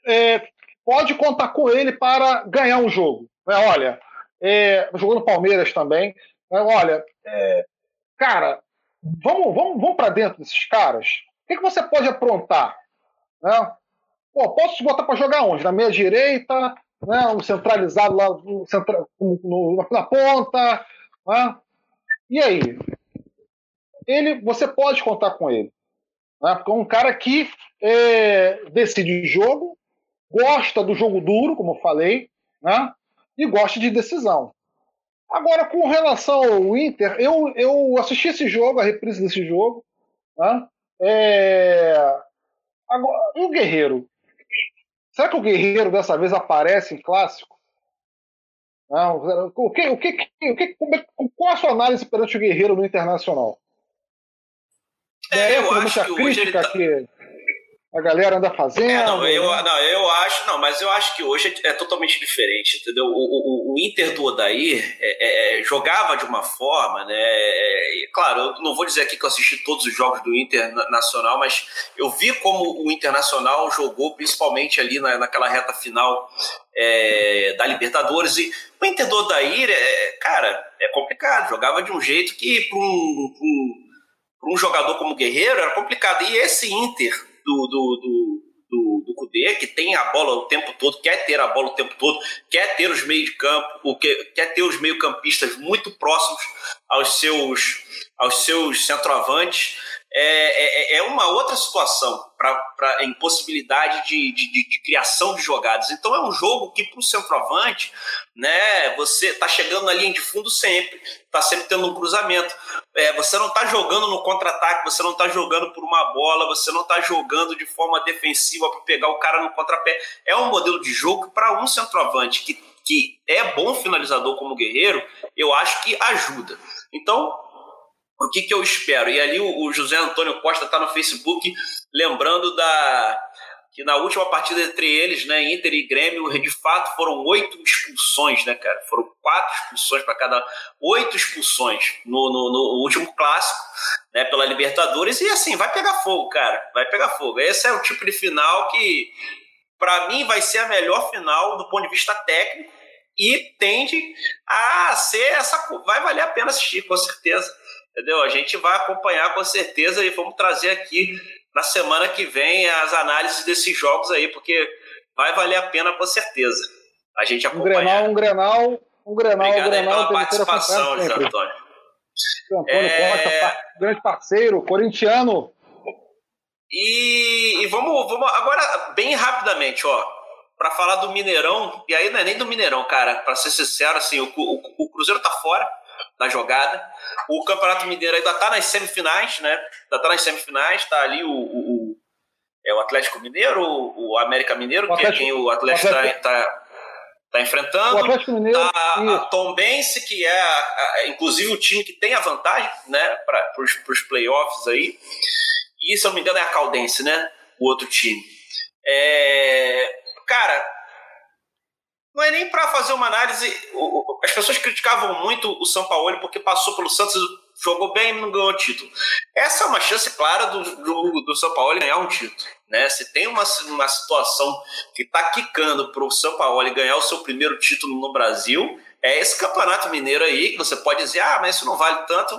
é, pode contar com ele para ganhar um jogo. Né? Olha, é, jogou no Palmeiras também. É, olha, é, cara, vamos, vamos, vamos para dentro desses caras. O que, que você pode aprontar? Né? Pô, posso te botar para jogar onde? Na meia direita, né? um centralizado lá no, no, na ponta. Né? E aí? Ele, você pode contar com ele. Né? Porque é um cara que é, decide jogo, gosta do jogo duro, como eu falei, né? e gosta de decisão. Agora, com relação ao Inter, eu, eu assisti esse jogo, a reprise desse jogo. Né? É... Agora, e o Guerreiro? Será que o Guerreiro dessa vez aparece em clássico? Não, o que, o que, o que, qual a sua análise perante o Guerreiro no Internacional? É, eu acho que hoje ele tá... que a galera anda fazendo. É, não, eu, não, eu acho, não, mas eu acho que hoje é, é totalmente diferente, entendeu? O, o, o Inter do Odair é, é, é jogava de uma forma, né? É, claro, eu não vou dizer aqui que eu assisti todos os jogos do Inter nacional, mas eu vi como o Internacional jogou, principalmente ali na, naquela reta final da Libertadores. E o Inter do Odair, cara, é complicado. Jogava de um jeito que para um, um, um jogador como Guerreiro era complicado. E esse Inter do, do, do, do, do Cudê, que tem a bola o tempo todo, quer ter a bola o tempo todo, quer ter os meios de campo, quer ter os meio-campistas muito próximos aos seus, aos seus centroavantes. É, é, é uma outra situação para impossibilidade de, de, de, de, criação de jogadas. Então é um jogo que para o centroavante, né, você está chegando na linha de fundo sempre, está sempre tendo um cruzamento. É, você não está jogando no contra-ataque, você não está jogando por uma bola, você não está jogando de forma defensiva para pegar o cara no contrapé. É um modelo de jogo para um centroavante que, que é bom finalizador como guerreiro, eu acho que ajuda. Então, o que, que eu espero? E ali o, José Antônio Costa está no Facebook lembrando da que na última partida entre eles, né, Inter e Grêmio, de fato foram oito expulsões, né, cara? Foram quatro expulsões para cada. Oito expulsões no, no, no, último clássico, né, pela Libertadores. E assim, vai pegar fogo, cara. Vai pegar fogo. Esse é o tipo de final que, para mim, vai ser a melhor final do ponto de vista técnico e tende a ser essa. Vai valer a pena assistir, com certeza. Entendeu? A gente vai acompanhar com certeza e vamos trazer aqui na semana que vem as análises desses jogos aí, porque vai valer a pena com certeza. A gente acompanhar. Um Grenal, um Grenal, um Grenal, Obrigado um Grenal. pela participação, José Antônio. Antônio é... Costa, grande parceiro, corintiano. E, e, vamos, vamos agora bem rapidamente, ó, para falar do Mineirão. E aí não é nem do Mineirão, cara. Para ser sincero, assim, o, o, o Cruzeiro tá fora da jogada. O Campeonato Mineiro ainda está nas semifinais, né? Ainda está nas semifinais, está ali o, o, é o Atlético Mineiro, o, América Mineiro, o Atlético, que é quem o Atlético está tá, tá enfrentando. O Atlético Mineiro. A, a Tom Bense, que é a, a, inclusive o time que tem a vantagem, né? Para os playoffs aí. E se eu não me engano é a Caldense, né? O outro time. É, cara, não é nem para fazer uma análise. As pessoas criticavam muito o São Paulo porque passou pelo Santos, jogou bem e não ganhou título. Essa é uma chance clara do, do, do São Paulo ganhar um título. Né? Se tem uma, uma situação que está quicando para o São Paulo ganhar o seu primeiro título no Brasil, é esse campeonato mineiro aí, que você pode dizer, ah, mas isso não vale tanto.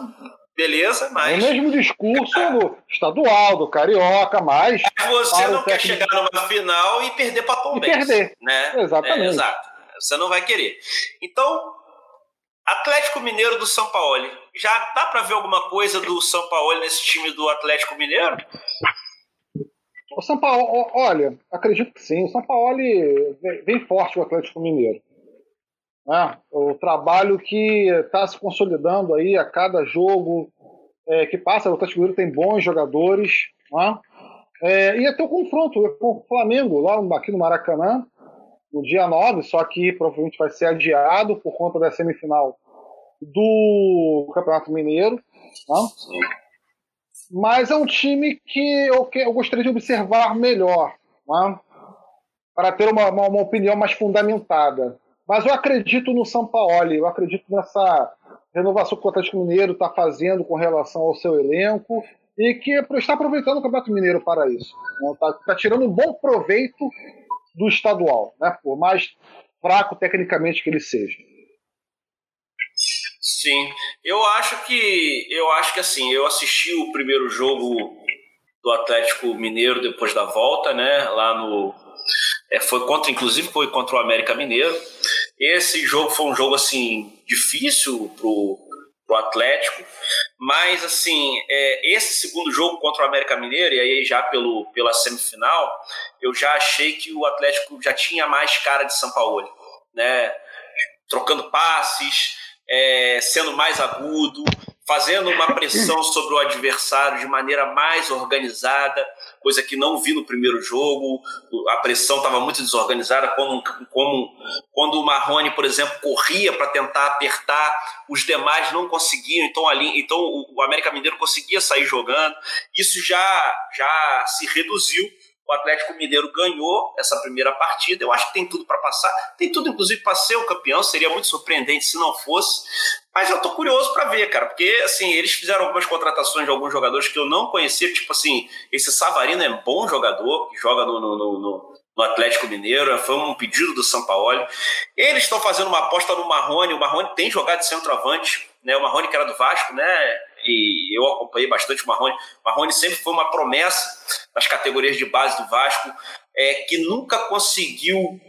Beleza, mas. É o mesmo discurso do estadual, do carioca, mas. Você não quer chegar numa final e perder para Tom Benz, perder. Né? Exatamente. É, exato. Você não vai querer. Então, Atlético Mineiro do São Paulo. Já dá para ver alguma coisa do São Paulo nesse time do Atlético Mineiro? O São Paulo, olha, acredito que sim. O São Paulo vem forte o Atlético Mineiro. É, o trabalho que está se consolidando aí a cada jogo é, que passa, o Atlético Mineiro tem bons jogadores. Né? É, e até o confronto com o Flamengo, lá aqui no Maracanã, no dia 9, só que provavelmente vai ser adiado por conta da semifinal do Campeonato Mineiro. Né? Mas é um time que eu, que eu gostaria de observar melhor, né? para ter uma, uma, uma opinião mais fundamentada. Mas eu acredito no São Paulo, eu acredito nessa renovação que o Atlético Mineiro está fazendo com relação ao seu elenco e que está aproveitando o Campeonato Mineiro para isso. Está né? tá tirando um bom proveito do estadual, né? por mais fraco tecnicamente que ele seja. Sim, eu acho que eu acho que assim, eu assisti o primeiro jogo do Atlético Mineiro depois da volta, né, lá no é, foi contra, inclusive foi contra o América Mineiro. Esse jogo foi um jogo assim difícil pro, pro Atlético, mas assim é, esse segundo jogo contra o América Mineiro e aí já pelo pela semifinal, eu já achei que o Atlético já tinha mais cara de São Paulo, né? Trocando passes, é, sendo mais agudo, fazendo uma pressão sobre o adversário de maneira mais organizada, coisa que não vi no primeiro jogo. A pressão estava muito desorganizada, como, como, quando o Marrone, por exemplo, corria para tentar apertar, os demais não conseguiam, então ali, então o América Mineiro conseguia sair jogando. Isso já já se reduziu o Atlético Mineiro ganhou essa primeira partida. Eu acho que tem tudo para passar. Tem tudo, inclusive, para ser o campeão. Seria muito surpreendente se não fosse. Mas eu tô curioso para ver, cara, porque assim, eles fizeram algumas contratações de alguns jogadores que eu não conhecia. Tipo assim, esse Savarino é bom jogador, que joga no, no, no, no Atlético Mineiro. Foi um pedido do São Paulo. Eles estão fazendo uma aposta no Marrone. O Marrone tem jogado de centroavante. Né? O Marrone, que era do Vasco, né? E eu acompanhei bastante o Marrone. Marrone sempre foi uma promessa nas categorias de base do Vasco, é, que nunca conseguiu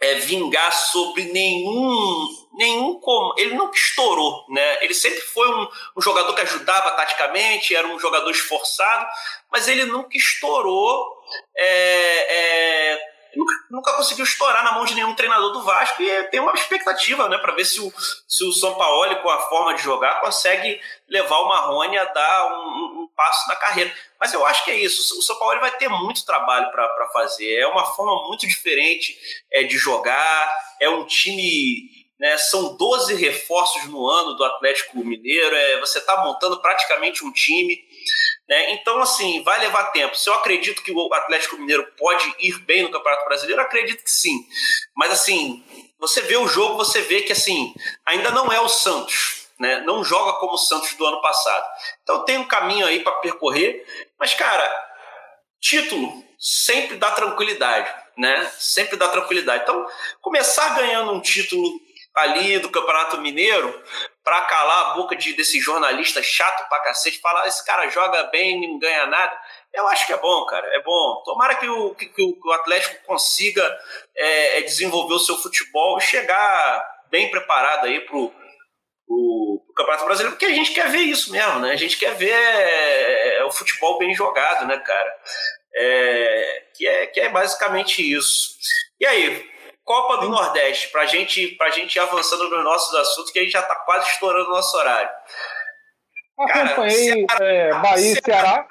é, vingar sobre nenhum. nenhum ele nunca estourou, né? Ele sempre foi um, um jogador que ajudava taticamente, era um jogador esforçado, mas ele nunca estourou. É, é nunca, nunca conseguiu estourar na mão de nenhum treinador do Vasco e tem uma expectativa né, para ver se o, se o São Paulo, com a forma de jogar, consegue levar o Marrone a dar um, um passo na carreira. Mas eu acho que é isso. O São Paulo vai ter muito trabalho para fazer. É uma forma muito diferente é, de jogar. É um time né? São 12 reforços no ano do Atlético Mineiro. É, você está montando praticamente um time. Né? Então, assim, vai levar tempo. Se eu acredito que o Atlético Mineiro pode ir bem no Campeonato Brasileiro, acredito que sim. Mas, assim, você vê o jogo, você vê que, assim, ainda não é o Santos. Né? Não joga como o Santos do ano passado. Então, tem um caminho aí para percorrer. Mas, cara, título sempre dá tranquilidade. Né? Sempre dá tranquilidade. Então, começar ganhando um título ali do Campeonato Mineiro para calar a boca de, desse jornalista chato pra cacete, falar esse cara joga bem não ganha nada. Eu acho que é bom, cara, é bom. Tomara que o, que, que o Atlético consiga é, é, desenvolver o seu futebol e chegar bem preparado aí pro, pro, pro, Campeonato Brasileiro, porque a gente quer ver isso mesmo, né? A gente quer ver é, o futebol bem jogado, né, cara? É, que, é, que é basicamente isso. E aí, Copa do Nordeste, para gente, pra gente ir avançando nos nossos assuntos, que a gente já está quase estourando o nosso horário. Acompanhei [laughs] Ceará, é, Bahia e Ceará.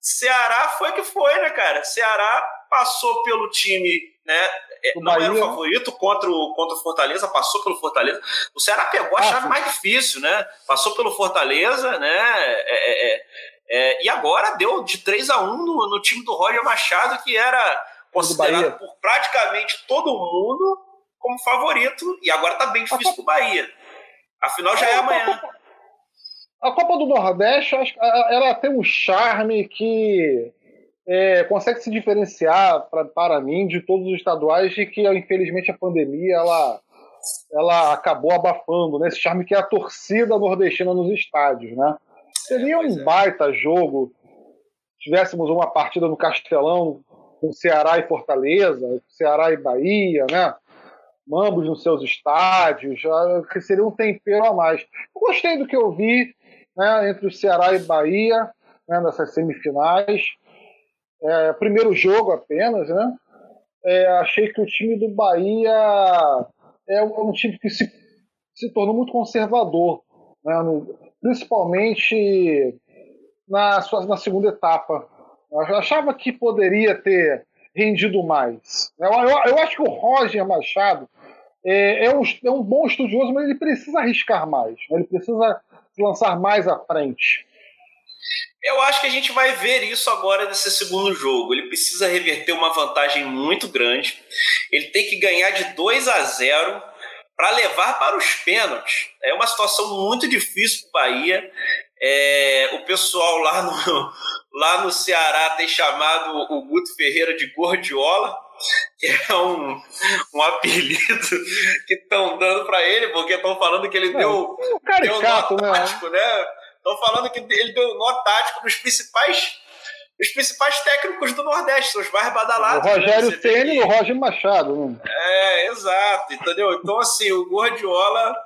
Ceará foi que foi, né, cara? Ceará passou pelo time, né? É, não Bahia. era o favorito contra o, contra o Fortaleza, passou pelo Fortaleza. O Ceará pegou a ah, chave mais difícil, né? Passou pelo Fortaleza, né? É, é, é, é e agora deu de 3 a 1 no, no time do Roger Machado, que era considerado por praticamente todo mundo como favorito, e agora tá bem difícil pro Bahia. Afinal, já é, é amanhã. A Copa do Nordeste, ela tem um charme que é, consegue se diferenciar pra, para mim de todos os estaduais e que, infelizmente, a pandemia ela, ela acabou abafando, né? Esse charme que é a torcida nordestina nos estádios, né? Seria um é. baita jogo tivéssemos uma partida no Castelão com Ceará e Fortaleza, Ceará e Bahia, né? Mambos nos seus estádios, que seria um tempero a mais. Eu gostei do que eu vi né, entre o Ceará e Bahia né, nessas semifinais. É, primeiro jogo apenas, né? É, achei que o time do Bahia é um time que se, se tornou muito conservador, né, no, principalmente na, sua, na segunda etapa. Eu achava que poderia ter rendido mais. Eu, eu, eu acho que o Roger Machado é, é, um, é, um, bom estudioso, mas ele precisa arriscar mais. Né? Ele precisa lançar mais à frente. Eu acho que a gente vai ver isso agora nesse segundo jogo. Ele precisa reverter uma vantagem muito grande. Ele tem que ganhar de 2 a 0 para levar para os pênaltis. É uma situação muito difícil para o Bahia. É, o pessoal lá no, [laughs] lá no Ceará tem chamado o Guto Ferreira de Gordiola, que é um, um apelido [laughs] que estão dando para ele, porque estão falando que ele é, deu, um deu nó né? Estão falando que ele deu nó tático nos principais os principais técnicos do Nordeste, os mais badalados. O Rogério né? Ceni e o Roger Machado. Né? É, exato, entendeu? Então, assim, o Gordiola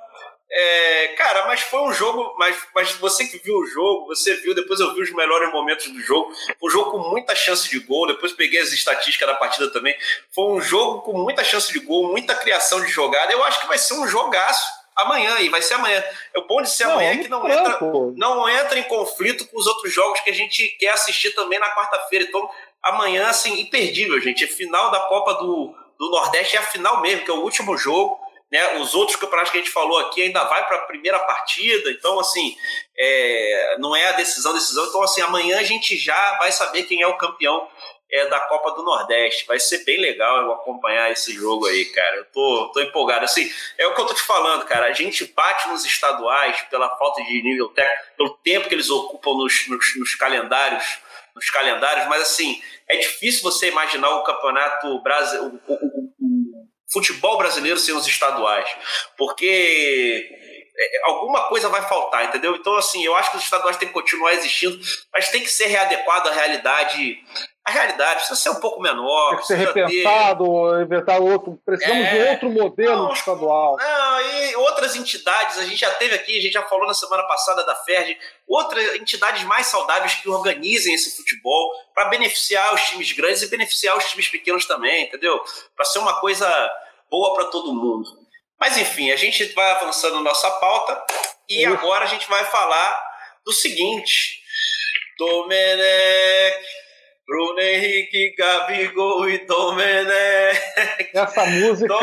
é, cara, mas foi um jogo. Mas, mas você que viu o jogo, você viu, depois eu vi os melhores momentos do jogo. Um jogo com muita chance de gol. Depois peguei as estatísticas da partida também. Foi um jogo com muita chance de gol, muita criação de jogada. Eu acho que vai ser um jogaço amanhã, e vai ser amanhã. O bom de ser não, amanhã é que não entra, não entra em conflito com os outros jogos que a gente quer assistir também na quarta-feira. Então, amanhã, assim, imperdível, gente. A final da Copa do, do Nordeste é a final mesmo, que é o último jogo. Né? Os outros campeonatos que a gente falou aqui ainda vai para a primeira partida, então assim é, não é a decisão, decisão. Então assim amanhã a gente já vai saber quem é o campeão é, da Copa do Nordeste. Vai ser bem legal eu acompanhar esse jogo aí, cara. Eu tô, tô empolgado. Assim, é o que eu tô te falando, cara. A gente bate nos estaduais pela falta de nível técnico, pelo tempo que eles ocupam nos, nos, nos calendários, nos calendários, mas assim, é difícil você imaginar o campeonato brasileiro, o, o, futebol brasileiro sem os estaduais. Porque é, alguma coisa vai faltar, entendeu? Então, assim, eu acho que os estaduais têm que continuar existindo, mas tem que ser readequado à realidade. A realidade precisa ser um pouco menor. Tem que ser repensado, ter... inventar outro. Precisamos é... de outro modelo não, estadual. Não, e outras entidades, a gente já teve aqui, a gente já falou na semana passada da FERJ, outras entidades mais saudáveis que organizem esse futebol para beneficiar os times grandes e beneficiar os times pequenos também, entendeu? Para ser uma coisa boa para todo mundo. Mas enfim, a gente vai avançando nossa pauta e agora a gente vai falar do seguinte: Domenech, Bruno Henrique Gabigol e Domenech. Essa música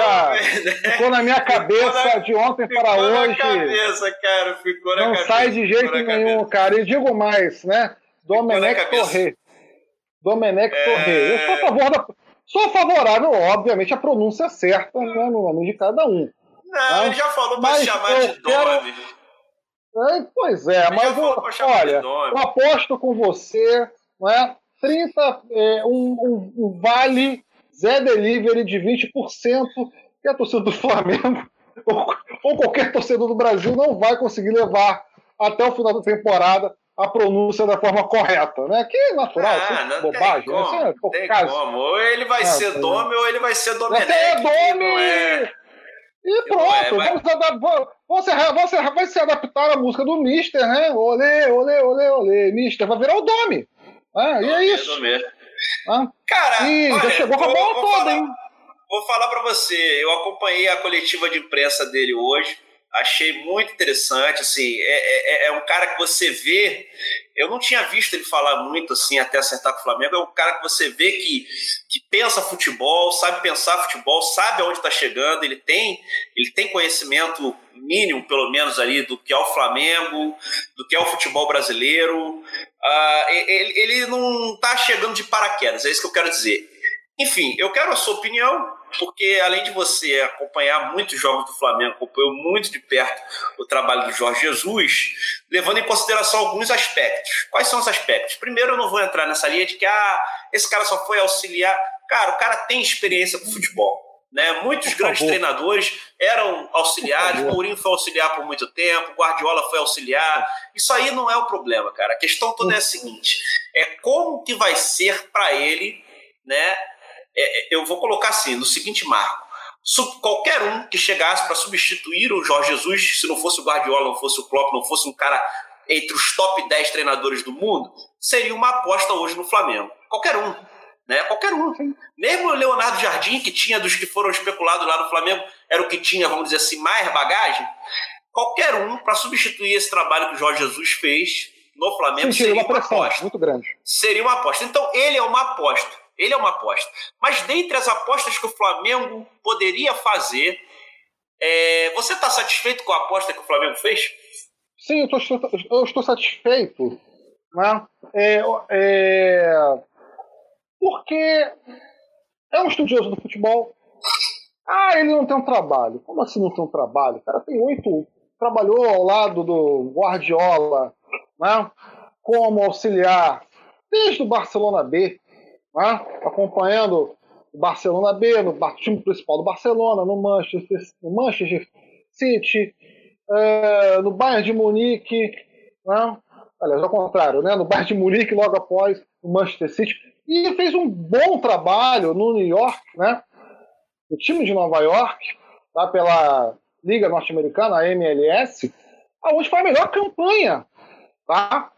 ficou na minha cabeça na, de ontem para hoje. Ficou na cabeça, cara, ficou na Não cabeça. Não sai de jeito nenhum, cara. E digo mais, né? Domenech Torre. Domenech é... Torre. Eu sou a favor da... Sou favorável, obviamente, a pronúncia certa né, no nome de cada um. Não, ele já falou para chamar de Dome. É, pois é, ele mas eu, olha, eu aposto com você, não é? 30, é, um, um, um, vale Zé Delivery de 20%, que a torcida do Flamengo [laughs] ou, ou, qualquer torcedor do Brasil não vai conseguir levar até o final da temporada a pronúncia da forma correta, né? Que é natural, ah, não bobagem. Tem como, né? tem caso. como. Ou ele vai ah, ser Dome ou ele vai ser Domenech. É Dome! É... E pronto, é, vamos adaptar, você, você vai se adaptar à música do Mister, né? Olê, olê, olê, olê. Mister vai virar o Dome. Ah, e é isso. Ah, Cara, e olha, já chegou com a bola toda, falar, hein? Vou falar para você, eu acompanhei a coletiva de imprensa dele hoje achei muito interessante, assim, é, é, é, um cara que você vê, eu não tinha visto ele falar muito, assim, até acertar com o Flamengo, é um cara que você vê que, que pensa futebol, sabe pensar futebol, sabe aonde está chegando, ele tem, ele tem conhecimento mínimo, pelo menos, ali, do que é o Flamengo, do que é o futebol brasileiro, uh, ele, ele não está chegando de paraquedas, é isso que eu quero dizer. Enfim, eu quero a sua opinião, porque além de você acompanhar muitos jogos do Flamengo, acompanhou muito de perto o trabalho do Jorge Jesus, levando em consideração alguns aspectos. Quais são os aspectos? Primeiro, eu não vou entrar nessa linha de que ah, esse cara só foi auxiliar. Cara, o cara tem experiência com futebol. Né? Muitos por grandes favor. treinadores eram auxiliares, Mourinho foi auxiliar por muito tempo, Guardiola foi auxiliar. Isso aí não é o problema, cara. A questão toda é a seguinte: é como que vai ser para ele, né? É, é, eu vou colocar assim, no seguinte marco. Qualquer um que chegasse para substituir o Jorge Jesus, se não fosse o Guardiola, não fosse o Klopp, não fosse um cara entre os top 10 treinadores do mundo, seria uma aposta hoje no Flamengo. Qualquer um. Né? Qualquer um. Mesmo o Leonardo Jardim, que tinha dos que foram especulados lá no Flamengo, era o que tinha, vamos dizer assim, mais bagagem. Qualquer um, para substituir esse trabalho que o Jorge Jesus fez no Flamengo, Sim, seria uma, uma aposta. Muito grande. Seria uma aposta. Então, ele é uma aposta. Ele é uma aposta. Mas dentre as apostas que o Flamengo poderia fazer, é, você está satisfeito com a aposta que o Flamengo fez? Sim, eu, tô, eu estou satisfeito. Né? É, é, porque é um estudioso do futebol. Ah, ele não tem um trabalho. Como assim não tem um trabalho? O cara tem oito. Trabalhou ao lado do Guardiola, né? como auxiliar, desde o Barcelona B né? acompanhando o Barcelona B, no time principal do Barcelona, no Manchester, no Manchester City, é, no Bayern de Munique, né? aliás, ao contrário, né? no Bayern de Munique logo após o Manchester City, e fez um bom trabalho no New York, né? o time de Nova York, tá? pela Liga Norte-Americana, a MLS, aonde foi a melhor campanha tá?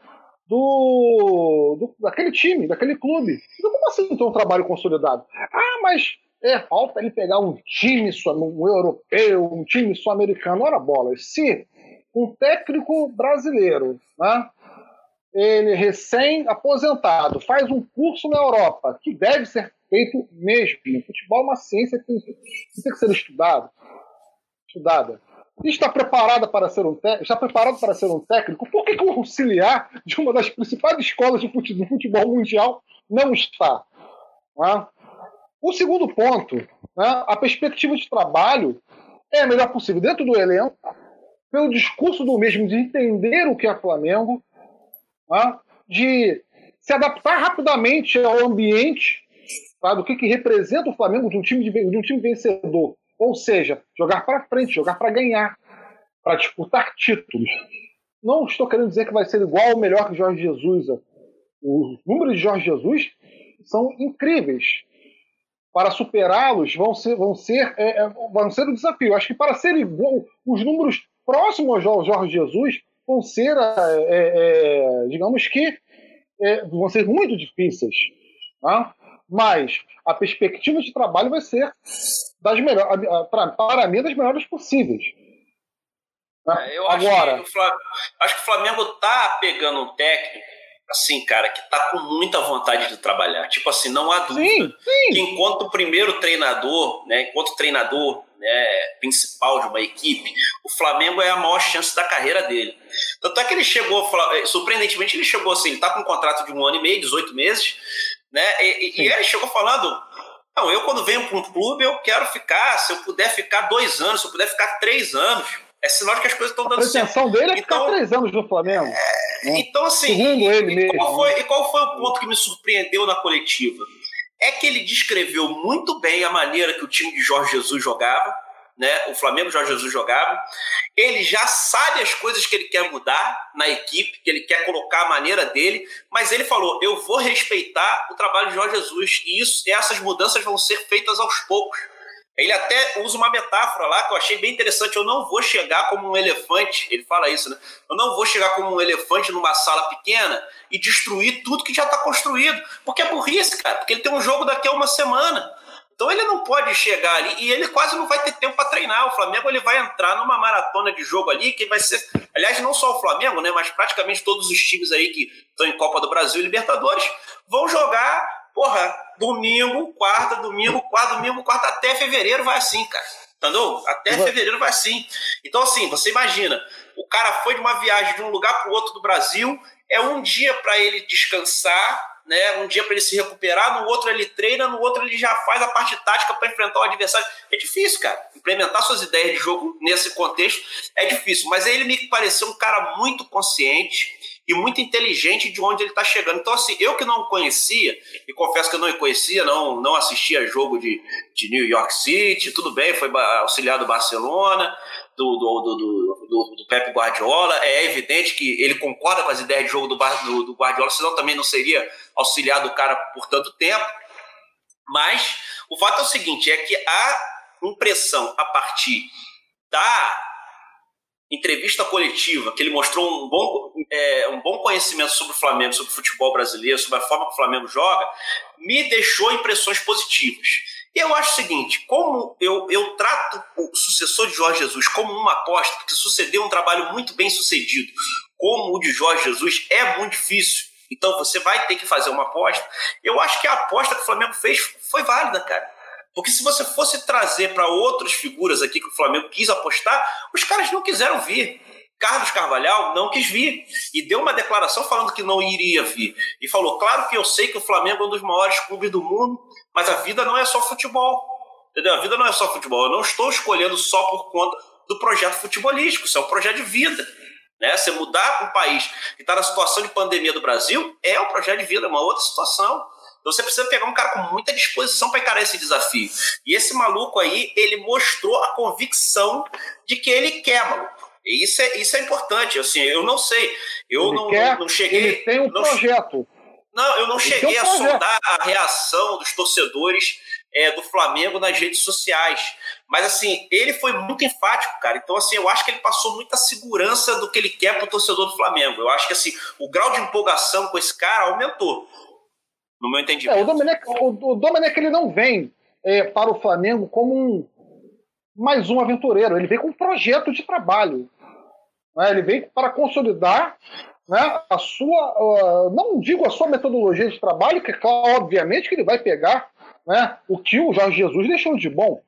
do, do, daquele time, daquele clube. Então, como assim ter um trabalho consolidado? Ah, mas é falta ele pegar um time um europeu, um time sul-americano. Ora bola, se um técnico brasileiro, né, ele recém-aposentado, faz um curso na Europa, que deve ser feito mesmo. Futebol é uma ciência que tem que ser estudado, estudada está preparada para ser um está preparado para ser um técnico, por que, que o auxiliar de uma das principais escolas de futebol, do futebol mundial não está? Né? O segundo ponto, né, a perspectiva de trabalho é a melhor possível dentro do elenco, pelo discurso do mesmo de entender o que é Flamengo, né, de se adaptar rapidamente ao ambiente tá, do que, que representa o Flamengo de um time, de, de um time vencedor. Ou seja, jogar para frente, jogar para ganhar, para disputar títulos. Não estou querendo dizer que vai ser igual ou melhor que Jorge Jesus. Os números de Jorge Jesus são incríveis. Para superá-los vão ser, vão ser, é, é vão ser o desafio. Acho que para ser igual, os números próximos ao Jorge Jesus vão ser, é, é, digamos que, é, vão ser muito difíceis. Tá? Mas a perspectiva de trabalho vai ser das melhores, para, para mim, das melhores possíveis. É, eu Agora, acho que, Flamengo, acho que o Flamengo está pegando um técnico assim, cara, que tá com muita vontade de trabalhar. Tipo assim, não há dúvida sim, sim. que enquanto primeiro treinador, né, enquanto treinador né, principal de uma equipe, o Flamengo é a maior chance da carreira dele. Tanto é que ele chegou, eh, surpreendentemente, ele chegou assim, ele tá com um contrato de um ano e meio, 18 meses, né, e, e ele chegou falando, não, eu quando venho para um clube, eu quero ficar, se eu puder ficar dois anos, se eu puder ficar três anos, é sinal de que as coisas estão dando certo. A pretensão dele é ficar então, três anos no Flamengo. É? Então, assim, Segundo ele e, mesmo. Qual foi, e qual foi o ponto que me surpreendeu na coletiva? É que ele descreveu muito bem a maneira que o time de Jorge Jesus jogava, né? O Flamengo Jorge Jesus jogava. Ele já sabe as coisas que ele quer mudar na equipe, que ele quer colocar a maneira dele, mas ele falou: "Eu vou respeitar o trabalho de Jorge Jesus e isso, essas mudanças vão ser feitas aos poucos". Ele até usa uma metáfora lá que eu achei bem interessante. Eu não vou chegar como um elefante, ele fala isso, né? Eu não vou chegar como um elefante numa sala pequena e destruir tudo que já está construído. Porque é burrice, cara. Porque ele tem um jogo daqui a uma semana. Então ele não pode chegar ali e ele quase não vai ter tempo para treinar. O Flamengo ele vai entrar numa maratona de jogo ali que vai ser, aliás, não só o Flamengo, né, mas praticamente todos os times aí que estão em Copa do Brasil e Libertadores vão jogar Porra, domingo, quarta, domingo, quarta, domingo, quarta, até fevereiro vai assim, cara. Entendeu? Até uhum. fevereiro vai assim. Então, assim, você imagina, o cara foi de uma viagem de um lugar para o outro do Brasil, é um dia para ele descansar, né? Um dia para ele se recuperar, no outro ele treina, no outro ele já faz a parte tática para enfrentar o adversário. É difícil, cara. Implementar suas ideias de jogo nesse contexto é difícil. Mas ele me pareceu um cara muito consciente e muito inteligente de onde ele está chegando. Então, assim, eu que não conhecia, e confesso que eu não conhecia, não, não assistia jogo de, de New York City, tudo bem, foi auxiliar do Barcelona, do, do, do, do, do Pep Guardiola. É evidente que ele concorda com as ideias de jogo do, do, do Guardiola, senão também não seria auxiliar do cara por tanto tempo. Mas o fato é o seguinte: é que a impressão a partir da entrevista coletiva, que ele mostrou um bom, é, um bom conhecimento sobre o Flamengo, sobre o futebol brasileiro, sobre a forma que o Flamengo joga, me deixou impressões positivas. E eu acho o seguinte: como eu, eu trato o sucessor de Jorge Jesus como uma aposta, porque sucedeu um trabalho muito bem sucedido, como o de Jorge Jesus, é muito difícil. Então você vai ter que fazer uma aposta. Eu acho que a aposta que o Flamengo fez foi válida, cara. Porque se você fosse trazer para outras figuras aqui que o Flamengo quis apostar, os caras não quiseram vir. Carlos Carvalhal não quis vir e deu uma declaração falando que não iria vir. E falou: claro que eu sei que o Flamengo é um dos maiores clubes do mundo, mas a vida não é só futebol. Entendeu? A vida não é só futebol. Eu não estou escolhendo só por conta do projeto futebolístico, isso é um projeto de vida. Né? Você mudar para um país que está na situação de pandemia do Brasil é um projeto de vida, é uma outra situação. Então você precisa pegar um cara com muita disposição para encarar esse desafio. E esse maluco aí, ele mostrou a convicção de que ele quer, maluco. E isso é, isso é importante. Assim, eu não sei. Eu não, quer, não, cheguei. Ele tem um não, projeto. Não, eu não ele cheguei um a sondar a reação dos torcedores é, do Flamengo nas redes sociais. Mas assim, ele foi muito enfático, cara. Então, assim, eu acho que ele passou muita segurança do que ele quer para o torcedor do Flamengo. Eu acho que assim, o grau de empolgação com esse cara aumentou no meu entendimento. É, o, Domenech, o, o Domenech ele não vem é, para o Flamengo como um, mais um aventureiro, ele vem com um projeto de trabalho. Né? Ele vem para consolidar né, a sua, uh, não digo a sua metodologia de trabalho, que claro, obviamente que ele vai pegar né, o que o Jorge Jesus deixou de bom.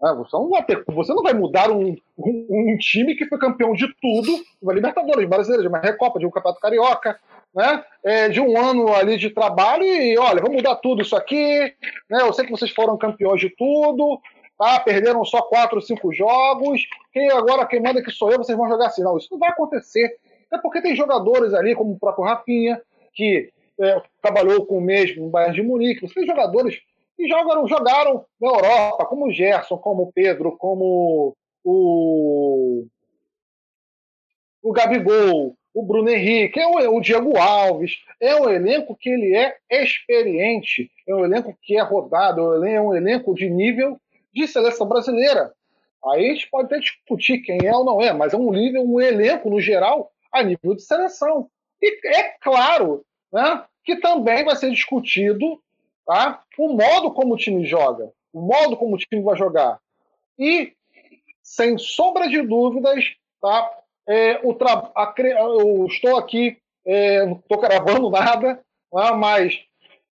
Né? Você, não vai ter, você não vai mudar um, um, um time que foi campeão de tudo, uma Libertadores, Brasileira, uma Recopa, de um Campeonato Carioca, né, é, de um ano ali de trabalho e olha, vamos mudar tudo isso aqui. Né, eu sei que vocês foram campeões de tudo, tá, perderam só quatro, cinco jogos. Quem agora quem manda que sou eu, vocês vão jogar assim. Não, isso não vai acontecer. É porque tem jogadores ali, como o próprio Rafinha, que é, trabalhou com o mesmo no Bayern de Munique. Você tem jogadores que jogaram, jogaram na Europa, como o Gerson, como o Pedro, como o, o Gabigol, o Bruno Henrique, é o, o, Diego Alves. É um elenco que ele é experiente, é um elenco que é rodado, é um elenco de nível de seleção brasileira. Aí a gente pode até discutir quem é ou não é, mas é um nível, um elenco no geral a nível de seleção. E é claro né, que também vai ser discutido tá, o modo como o time joga, o modo como o time vai jogar. E, sem sombra de dúvidas, tá, é, o tra... a... eu estou aqui é, não estou gravando [laughs] nada, né, mas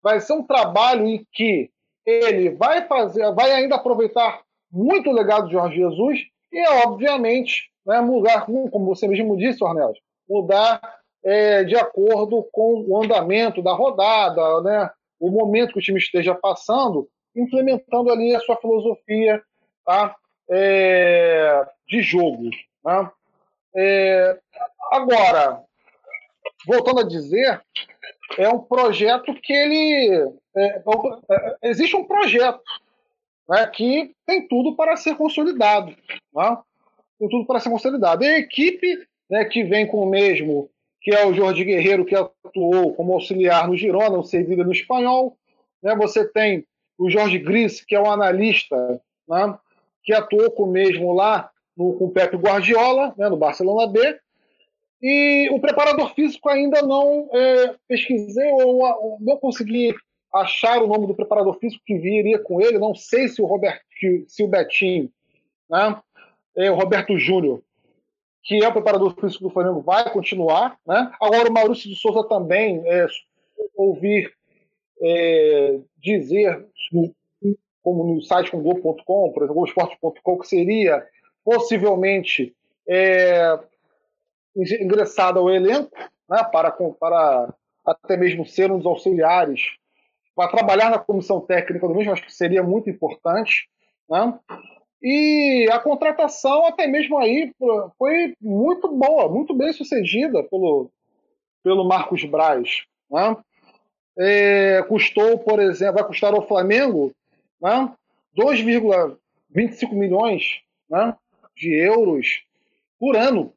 vai ser um trabalho em que ele vai fazer, vai ainda aproveitar muito o legado de Jorge Jesus e, obviamente, né, mudar, como você mesmo disse, Ornelas, mudar é, de acordo com o andamento da rodada, né, o momento que o time esteja passando, implementando ali a sua filosofia tá, é, de jogo. Né? É, agora, voltando a dizer, é um projeto que ele. É, é, existe um projeto né, que tem tudo para ser consolidado. Né? Tem tudo para ser consolidado. E a equipe né, que vem com o mesmo, que é o Jorge Guerreiro, que atuou como auxiliar no Girona, o Sevilha no Espanhol. Né? Você tem o Jorge Gris, que é um analista, né, que atuou com o mesmo lá no, com o Pepe Guardiola, né, no Barcelona B. E o preparador físico ainda não é, pesquisei ou, ou, não consegui achar o nome do preparador físico que viria com ele. Não sei se o Roberto, se o Betinho, né, é, o Roberto Júnior, que é o preparador físico do Flamengo, vai continuar. Né? Agora o Maurício de Souza também é, ouvir é, dizer, como no site com Gol.com, por exemplo, Globoesporte.com, que seria possivelmente é, ingressado ao elenco, né, para, para até mesmo ser um dos auxiliares, para trabalhar na comissão técnica do mesmo, acho que seria muito importante. Né? E a contratação, até mesmo aí, foi muito boa, muito bem sucedida pelo, pelo Marcos Braz. Né? É, custou, por exemplo, vai custar ao Flamengo né, 2,25 milhões né, de euros por ano,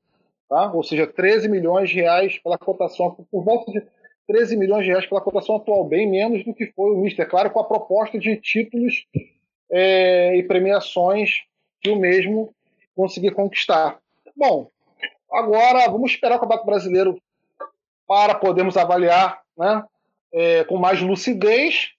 tá? ou seja, 13 milhões de reais pela cotação, por volta de 13 milhões de reais pela cotação atual, bem menos do que foi o Mister, claro, com a proposta de títulos é, e premiações que o mesmo conseguir conquistar. Bom, agora vamos esperar o Campeonato Brasileiro para podermos avaliar né, é, com mais lucidez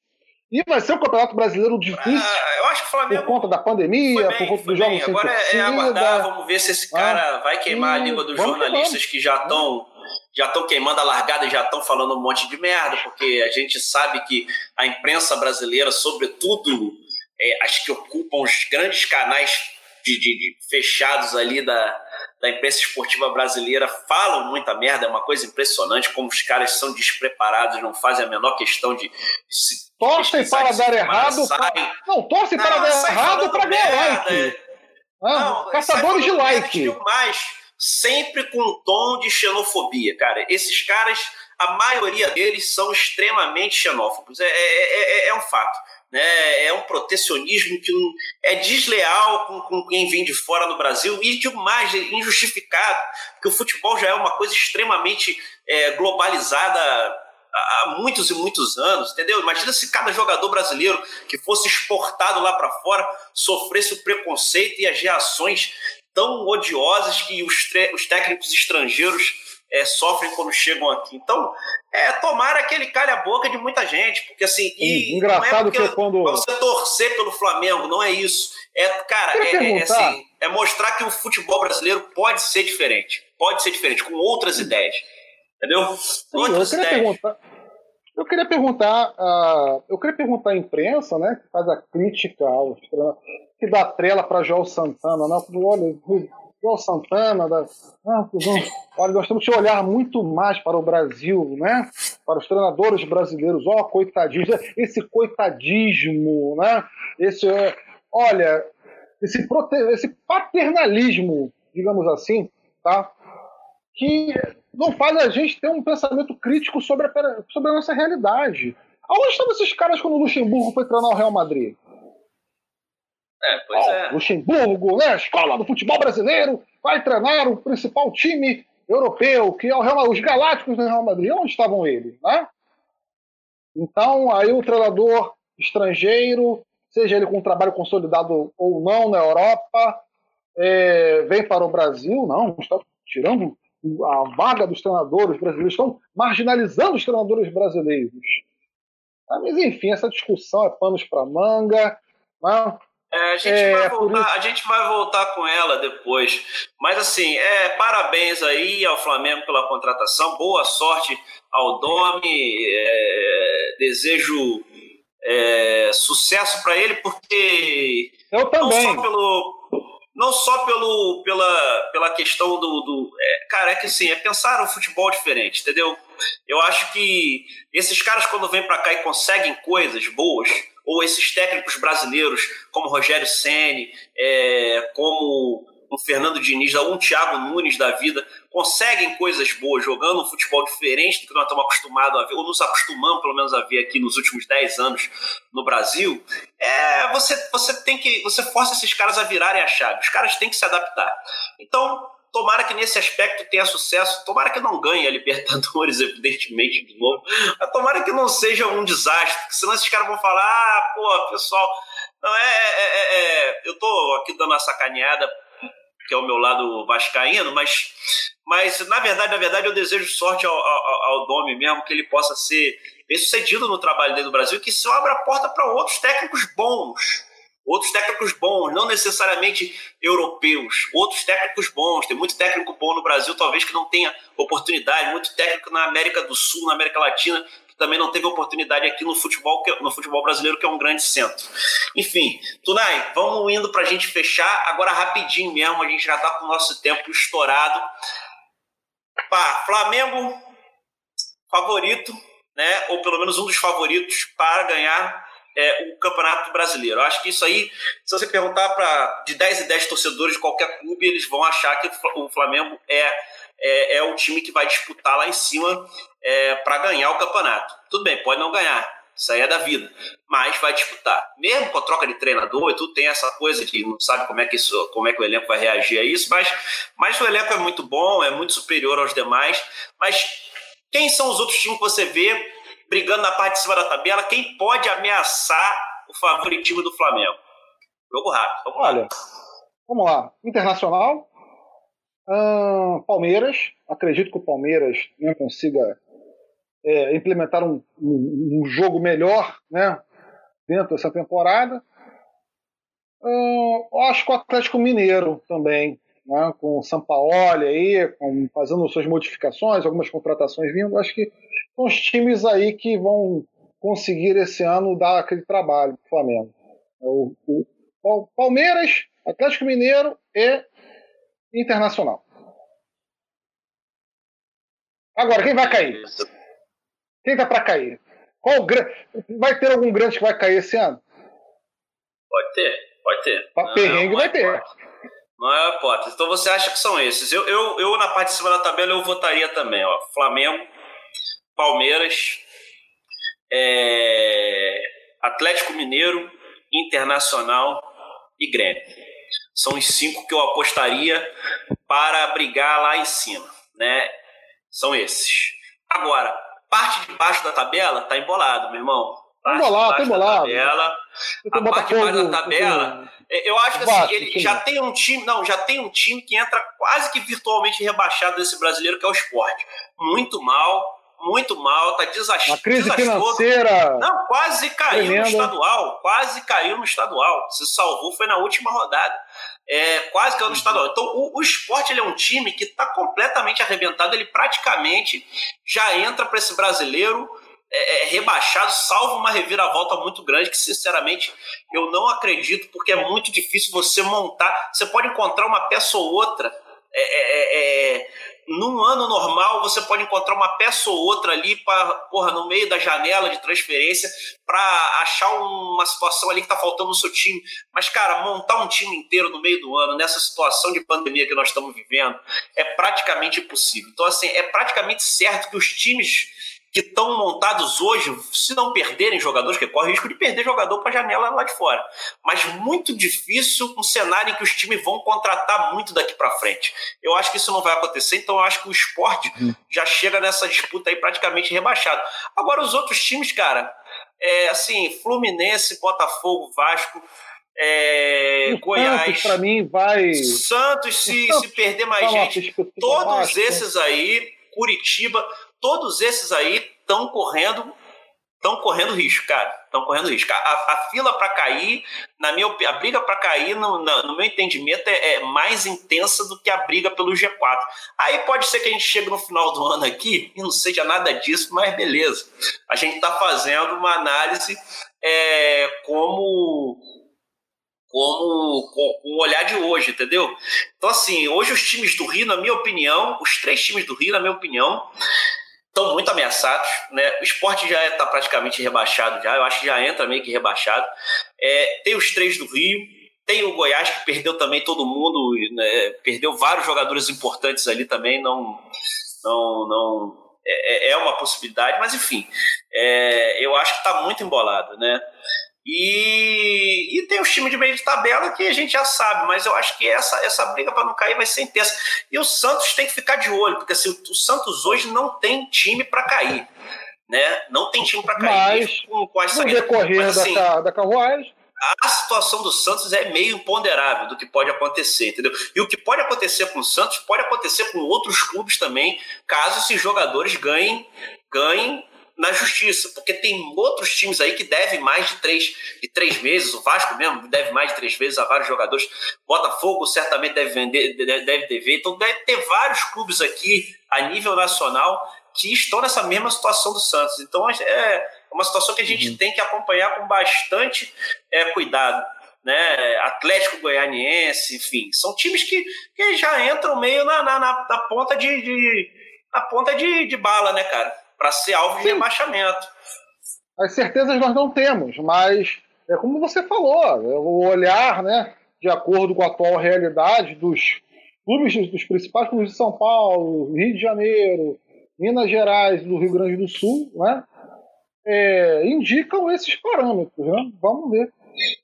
e vai ser um campeonato brasileiro difícil. Ah, acho que o Flamengo. Por conta da pandemia, bem, por conta dos jogos Agora torcida. é aguardar, vamos ver se esse cara ah, vai queimar a língua dos jornalistas que já estão já estão queimando a largada e já estão falando um monte de merda, porque a gente sabe que a imprensa brasileira, sobretudo é, as que ocupam os grandes canais de, de, de fechados ali da, da imprensa esportiva brasileira falam muita merda, é uma coisa impressionante como os caras são despreparados, não fazem a menor questão de, de se. Torcem para dar errado. Não, torcem para dar errado para ganhar like. Ah, não, caçadores de like. Mas sempre com um tom de xenofobia, cara. Esses caras, a maioria deles são extremamente xenófobos. É, é, é, é um fato né? É um protecionismo que é desleal com, com quem vem de fora no Brasil e demais é injustificado, porque o futebol já é uma coisa extremamente é, globalizada há muitos e muitos anos, entendeu? Imagina se cada jogador brasileiro que fosse exportado lá para fora sofresse o preconceito e as reações tão odiosas que os, os técnicos estrangeiros é, sofrem quando chegam aqui. Então, é, tomara que ele calhe a boca de muita gente, porque assim. E engraçado não é que quando. Você torcer pelo Flamengo, não é isso. É, cara, é, é, é, assim, é mostrar que o futebol brasileiro pode ser diferente. Pode ser diferente, com outras ideias. Entendeu? Sim, eu queria. Perguntar, eu queria perguntar, uh, eu queria perguntar à imprensa, né, que faz a crítica aos que dá trela para João Santana, né? Olha, João Santana, da, ah, olha, nós temos que olhar muito mais para o Brasil, né? Para os treinadores brasileiros, ó, oh, coitadismo, esse coitadismo, né? Esse, olha, esse, prote... esse paternalismo, digamos assim, tá? Que não faz a gente ter um pensamento crítico sobre a, sobre a nossa realidade. Aonde estavam esses caras quando o Luxemburgo foi treinar o Real Madrid? É, pois é. Luxemburgo, né, escola do futebol brasileiro, vai treinar o principal time europeu, que é o Real, os Galácticos do Real Madrid. Onde estavam eles? Né? Então, aí o treinador estrangeiro, seja ele com um trabalho consolidado ou não na Europa, é, vem para o Brasil, não, está tirando a vaga dos treinadores brasileiros, estão marginalizando os treinadores brasileiros. Mas, enfim, essa discussão é panos para manga. Né? É, a, gente é, vai voltar, a gente vai voltar com ela depois. Mas assim, é, parabéns aí ao Flamengo pela contratação. Boa sorte ao Domi. É, desejo é, sucesso para ele, porque eu também. não só pelo não só pelo, pela, pela questão do. do é, cara, é que assim, é pensar um futebol diferente, entendeu? Eu acho que esses caras, quando vêm para cá e conseguem coisas boas, ou esses técnicos brasileiros, como Rogério Ceni, é, como o Fernando Diniz, um Thiago Nunes da vida, conseguem coisas boas jogando um futebol diferente do que nós estamos acostumados a ver, ou nos acostumamos pelo menos a ver aqui nos últimos 10 anos no Brasil, é, você, você tem que. Você força esses caras a virarem a chave. Os caras têm que se adaptar. Então, tomara que nesse aspecto tenha sucesso. Tomara que não ganhe a Libertadores, [laughs] evidentemente, de novo. Mas tomara que não seja um desastre, porque senão esses caras vão falar: ah, pô, pessoal. Não, é, é, é, é eu tô aqui dando uma sacaneada que é o meu lado vascaíno, mas, mas na verdade, na verdade, eu desejo sorte ao, ao, ao Domi mesmo, que ele possa ser bem sucedido no trabalho dele no Brasil, que isso abra a porta para outros técnicos bons. Outros técnicos bons, não necessariamente europeus, outros técnicos bons. Tem muito técnico bom no Brasil, talvez que não tenha oportunidade, muito técnico na América do Sul, na América Latina, também não teve oportunidade aqui no futebol, é, no futebol brasileiro, que é um grande centro. Enfim, Tunai, vamos indo para a gente fechar. Agora, rapidinho mesmo, a gente já está com o nosso tempo estourado. Pá, Flamengo, favorito, né? ou pelo menos um dos favoritos para ganhar é, o Campeonato Brasileiro. Eu acho que isso aí, se você perguntar para de 10 e 10 torcedores de qualquer clube, eles vão achar que o Flamengo é é, é o time que vai disputar lá em cima é, para ganhar o campeonato. Tudo bem, pode não ganhar, isso aí é da vida, mas vai disputar. Mesmo com a troca de treinador e tudo, tem essa coisa que não sabe como é que, isso, como é que o elenco vai reagir a isso, mas, mas o elenco é muito bom, é muito superior aos demais. Mas quem são os outros times que você vê brigando na parte de cima da tabela? Quem pode ameaçar o favoritismo do Flamengo? Jogo rápido. Vamos Olha, vamos lá. Internacional, Palmeiras, acredito que o Palmeiras né, consiga é, implementar um, um, um, jogo melhor né, dentro dessa temporada. Acho que o Atlético Mineiro também, né, com o Sampaoli aí, com, fazendo suas modificações, algumas contratações vindo, acho que são os times aí que vão conseguir esse ano dar aquele trabalho para o Flamengo. O, o Palmeiras, Atlético Mineiro e Internacional. Agora, quem vai cair? Quem tá para cair? Qual Vai ter algum grande que vai cair esse ano? Pode ter, pode ter. Pra perrengue não vai é ter. Não é hipótese. Então você acha que são esses? Eu, eu, eu, na parte de cima da tabela, eu votaria também, ó. Flamengo, Palmeiras, é... Atlético Mineiro, Internacional e Grêmio. São os cinco que eu apostaria para brigar lá em cima, né? São esses. Agora, parte de baixo da tabela tá embolado, meu irmão. Parte embolado, tá embolado. Tabela, a parte de baixo da tabela, eu acho que assim, ele já tem um time, não, já tem um time que entra quase que virtualmente rebaixado desse brasileiro, que é o esporte. Muito mal, muito mal, tá desastroso. Uma crise financeira. Não, quase caiu tremenda. no estadual, quase caiu no estadual. Se salvou foi na última rodada. É, quase caiu no uhum. estadual. Então, o, o esporte ele é um time que está completamente arrebentado, ele praticamente já entra para esse brasileiro é, é, rebaixado, salvo uma reviravolta muito grande, que sinceramente eu não acredito, porque é muito difícil você montar. Você pode encontrar uma peça ou outra. É, é, é num ano normal você pode encontrar uma peça ou outra ali para porra no meio da janela de transferência para achar uma situação ali que tá faltando no seu time. Mas cara montar um time inteiro no meio do ano nessa situação de pandemia que nós estamos vivendo é praticamente impossível. Então assim é praticamente certo que os times que estão montados hoje, se não perderem jogadores, que corre o risco de perder jogador para a janela lá de fora. Mas muito difícil um cenário em que os times vão contratar muito daqui para frente. Eu acho que isso não vai acontecer, então eu acho que o esporte uhum. já chega nessa disputa aí praticamente rebaixado. Agora, os outros times, cara, é, assim, Fluminense, Botafogo, Vasco. É, Goiás. para mim vai. Santos, se, se perder mais gente. Todos esses aí, Curitiba, todos esses aí estão correndo estão correndo risco, cara. Estão correndo risco. A, a fila para cair, na minha a briga para cair, no, no, meu entendimento, é, é, mais intensa do que a briga pelo G4. Aí pode ser que a gente chegue no final do ano aqui e não seja nada disso, mas beleza. A gente está fazendo uma análise é, como como com, o olhar de hoje, entendeu? Então, assim, hoje os times do Rio, na minha opinião, os três times do Rio, na minha opinião, estão muito ameaçados, né? O esporte já está praticamente rebaixado já, eu acho que já entra meio que rebaixado. É, tem os três do Rio, tem o Goiás que perdeu também todo mundo, né? perdeu vários jogadores importantes ali também, não, não, não é, é, é uma possibilidade, mas enfim, é, eu acho que está muito embolado, né? E, e tem os times de meio de tabela que a gente já sabe, mas eu acho que essa, essa briga para não cair vai ser intensa. E o Santos tem que ficar de olho, porque assim, o, Santos hoje não tem time para cair. Né? Não tem time para cair. Mas, com, com no decorrer mas, assim, da, da carruagem. A situação do Santos é meio imponderável do que pode acontecer, entendeu? E o que pode acontecer com o Santos pode acontecer com outros clubes também, caso esses jogadores ganhem, ganhem na justiça, porque tem outros times aí que devem mais de três, de três meses, o Vasco mesmo deve mais de três meses a vários jogadores, Botafogo certamente deve vender, deve dever, então deve ter vários clubes aqui a nível nacional que estão nessa mesma situação do Santos. Então é uma situação que a gente uhum. tem que acompanhar com bastante é, cuidado. Né, Atlético Goianiense, enfim, são times que, que já entram meio na, na, na, na ponta de, de na ponta de, de bala, né, cara? Para ser alvo de rebaixamento. As certezas nós não temos, mas é como você falou, é o olhar, né, de acordo com a atual realidade dos clubes, dos principais clubes de São Paulo, Rio de Janeiro, Minas Gerais do Rio Grande do Sul, né, é, indicam esses parâmetros. Né? Vamos ver.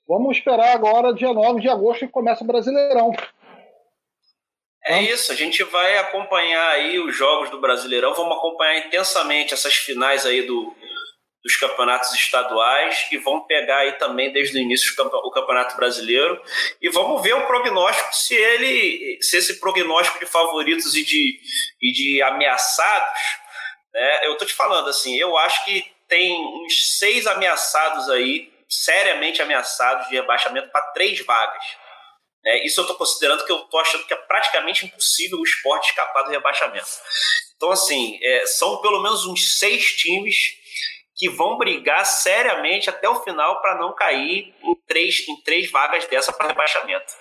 Vamos esperar agora, dia 9 de agosto, que começa o Brasileirão. É isso, a gente vai acompanhar aí os jogos do Brasileirão, vamos acompanhar intensamente essas finais aí do, dos campeonatos estaduais e vamos pegar aí também desde o início o Campeonato Brasileiro. E vamos ver o prognóstico se ele se esse prognóstico de favoritos e de, e de ameaçados né, eu tô te falando assim eu acho que tem uns seis ameaçados aí seriamente ameaçados de rebaixamento para três vagas é, isso eu estou considerando que eu estou achando que é praticamente impossível o esporte escapar do rebaixamento. Então, assim, é, são pelo menos uns seis times que vão brigar seriamente até o final para não cair em três, em três vagas dessa para rebaixamento.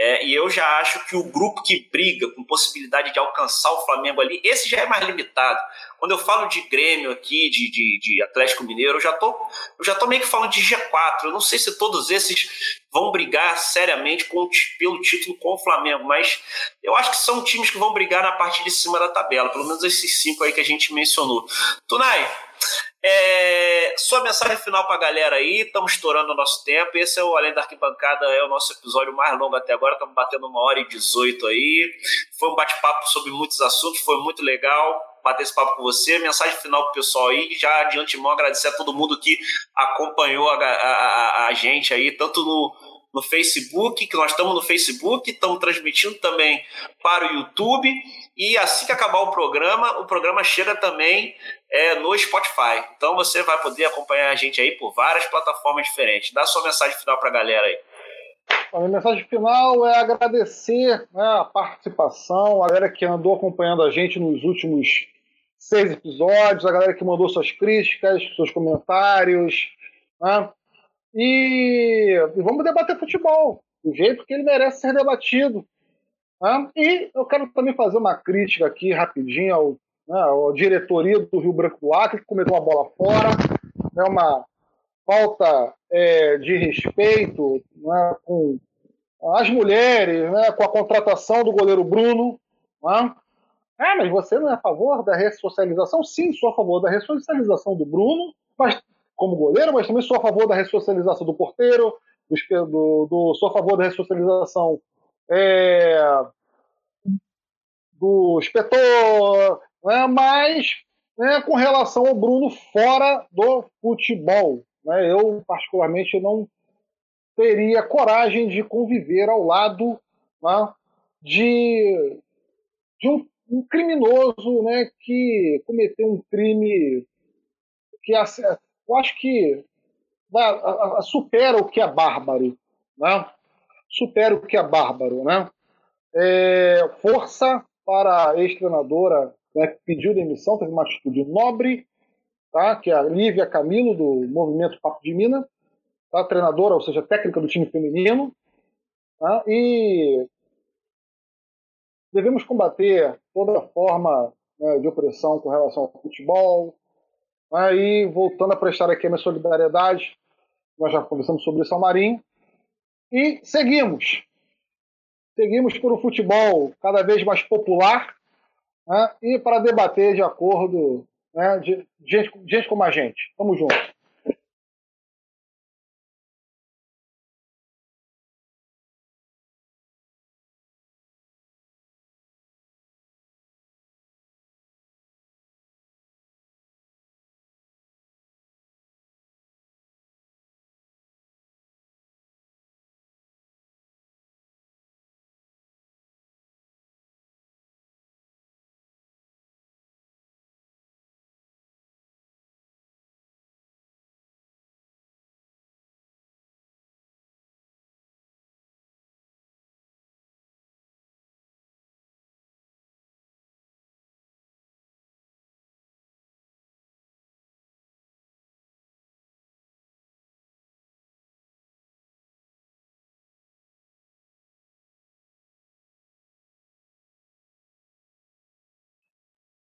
É, e eu já acho que o grupo que briga com possibilidade de alcançar o Flamengo ali, esse já é mais limitado. Quando eu falo de Grêmio aqui, de, de, de Atlético Mineiro, eu já, tô, eu já tô meio que falando de G4. Eu não sei se todos esses vão brigar seriamente com, pelo título com o Flamengo, mas eu acho que são times que vão brigar na parte de cima da tabela, pelo menos esses cinco aí que a gente mencionou. Tunai, é, sua mensagem final para a galera aí, estamos estourando o nosso tempo. Esse é o Além da Arquibancada, é o nosso episódio mais longo até agora. Estamos batendo uma hora e dezoito aí. Foi um bate-papo sobre muitos assuntos, foi muito legal bater esse papo com você. Mensagem final para o pessoal aí. Já de antemão agradecer a todo mundo que acompanhou a, a, a, a gente aí, tanto no, no Facebook, que nós estamos no Facebook, estamos transmitindo também para o YouTube. E assim que acabar o programa, o programa chega também é, no Spotify. Então você vai poder acompanhar a gente aí por várias plataformas diferentes. Dá sua mensagem final para a galera aí. A minha mensagem final é agradecer né, a participação, a galera que andou acompanhando a gente nos últimos seis episódios, a galera que mandou suas críticas, seus comentários. Né? E, e, vamos debater futebol, do jeito que ele merece ser debatido. Né? E eu quero também fazer uma crítica aqui rapidinho ao, né, à diretoria do Rio Branco do Acre, que cometeu uma bola fora. É uma falta é, de respeito né, com as mulheres, né, com a contratação do goleiro Bruno. Né? Ah, mas você não é a favor da ressocialização? Sim, sou a favor da ressocialização do Bruno, mas como goleiro, mas também sou a favor da ressocialização do porteiro, do, do, do sou a favor da ressocialização é, do inspetor, né, mas né, com relação ao Bruno fora do futebol. Né, eu, particularmente, não teria coragem de conviver ao lado né, de, de um, um, criminoso né, que cometeu um crime que eu acho que a, a, supera o que é bárbaro, né? supera o que é bárbaro. Né? É, força para a ex-treinadora né, que pediu demissão, teve uma atitude nobre, tá? que é a Lívia Camilo, do movimento Papo de Mina, tá? treinadora, ou seja, técnica do time feminino. Tá? E devemos combater toda forma né, de opressão com relação ao futebol. Aí, voltando a prestar aqui a minha solidariedade, nós já conversamos sobre ao Marinho. E seguimos. Seguimos por um futebol cada vez mais popular né, e para debater de acordo né, de gente, gente como a gente. Tamo junto.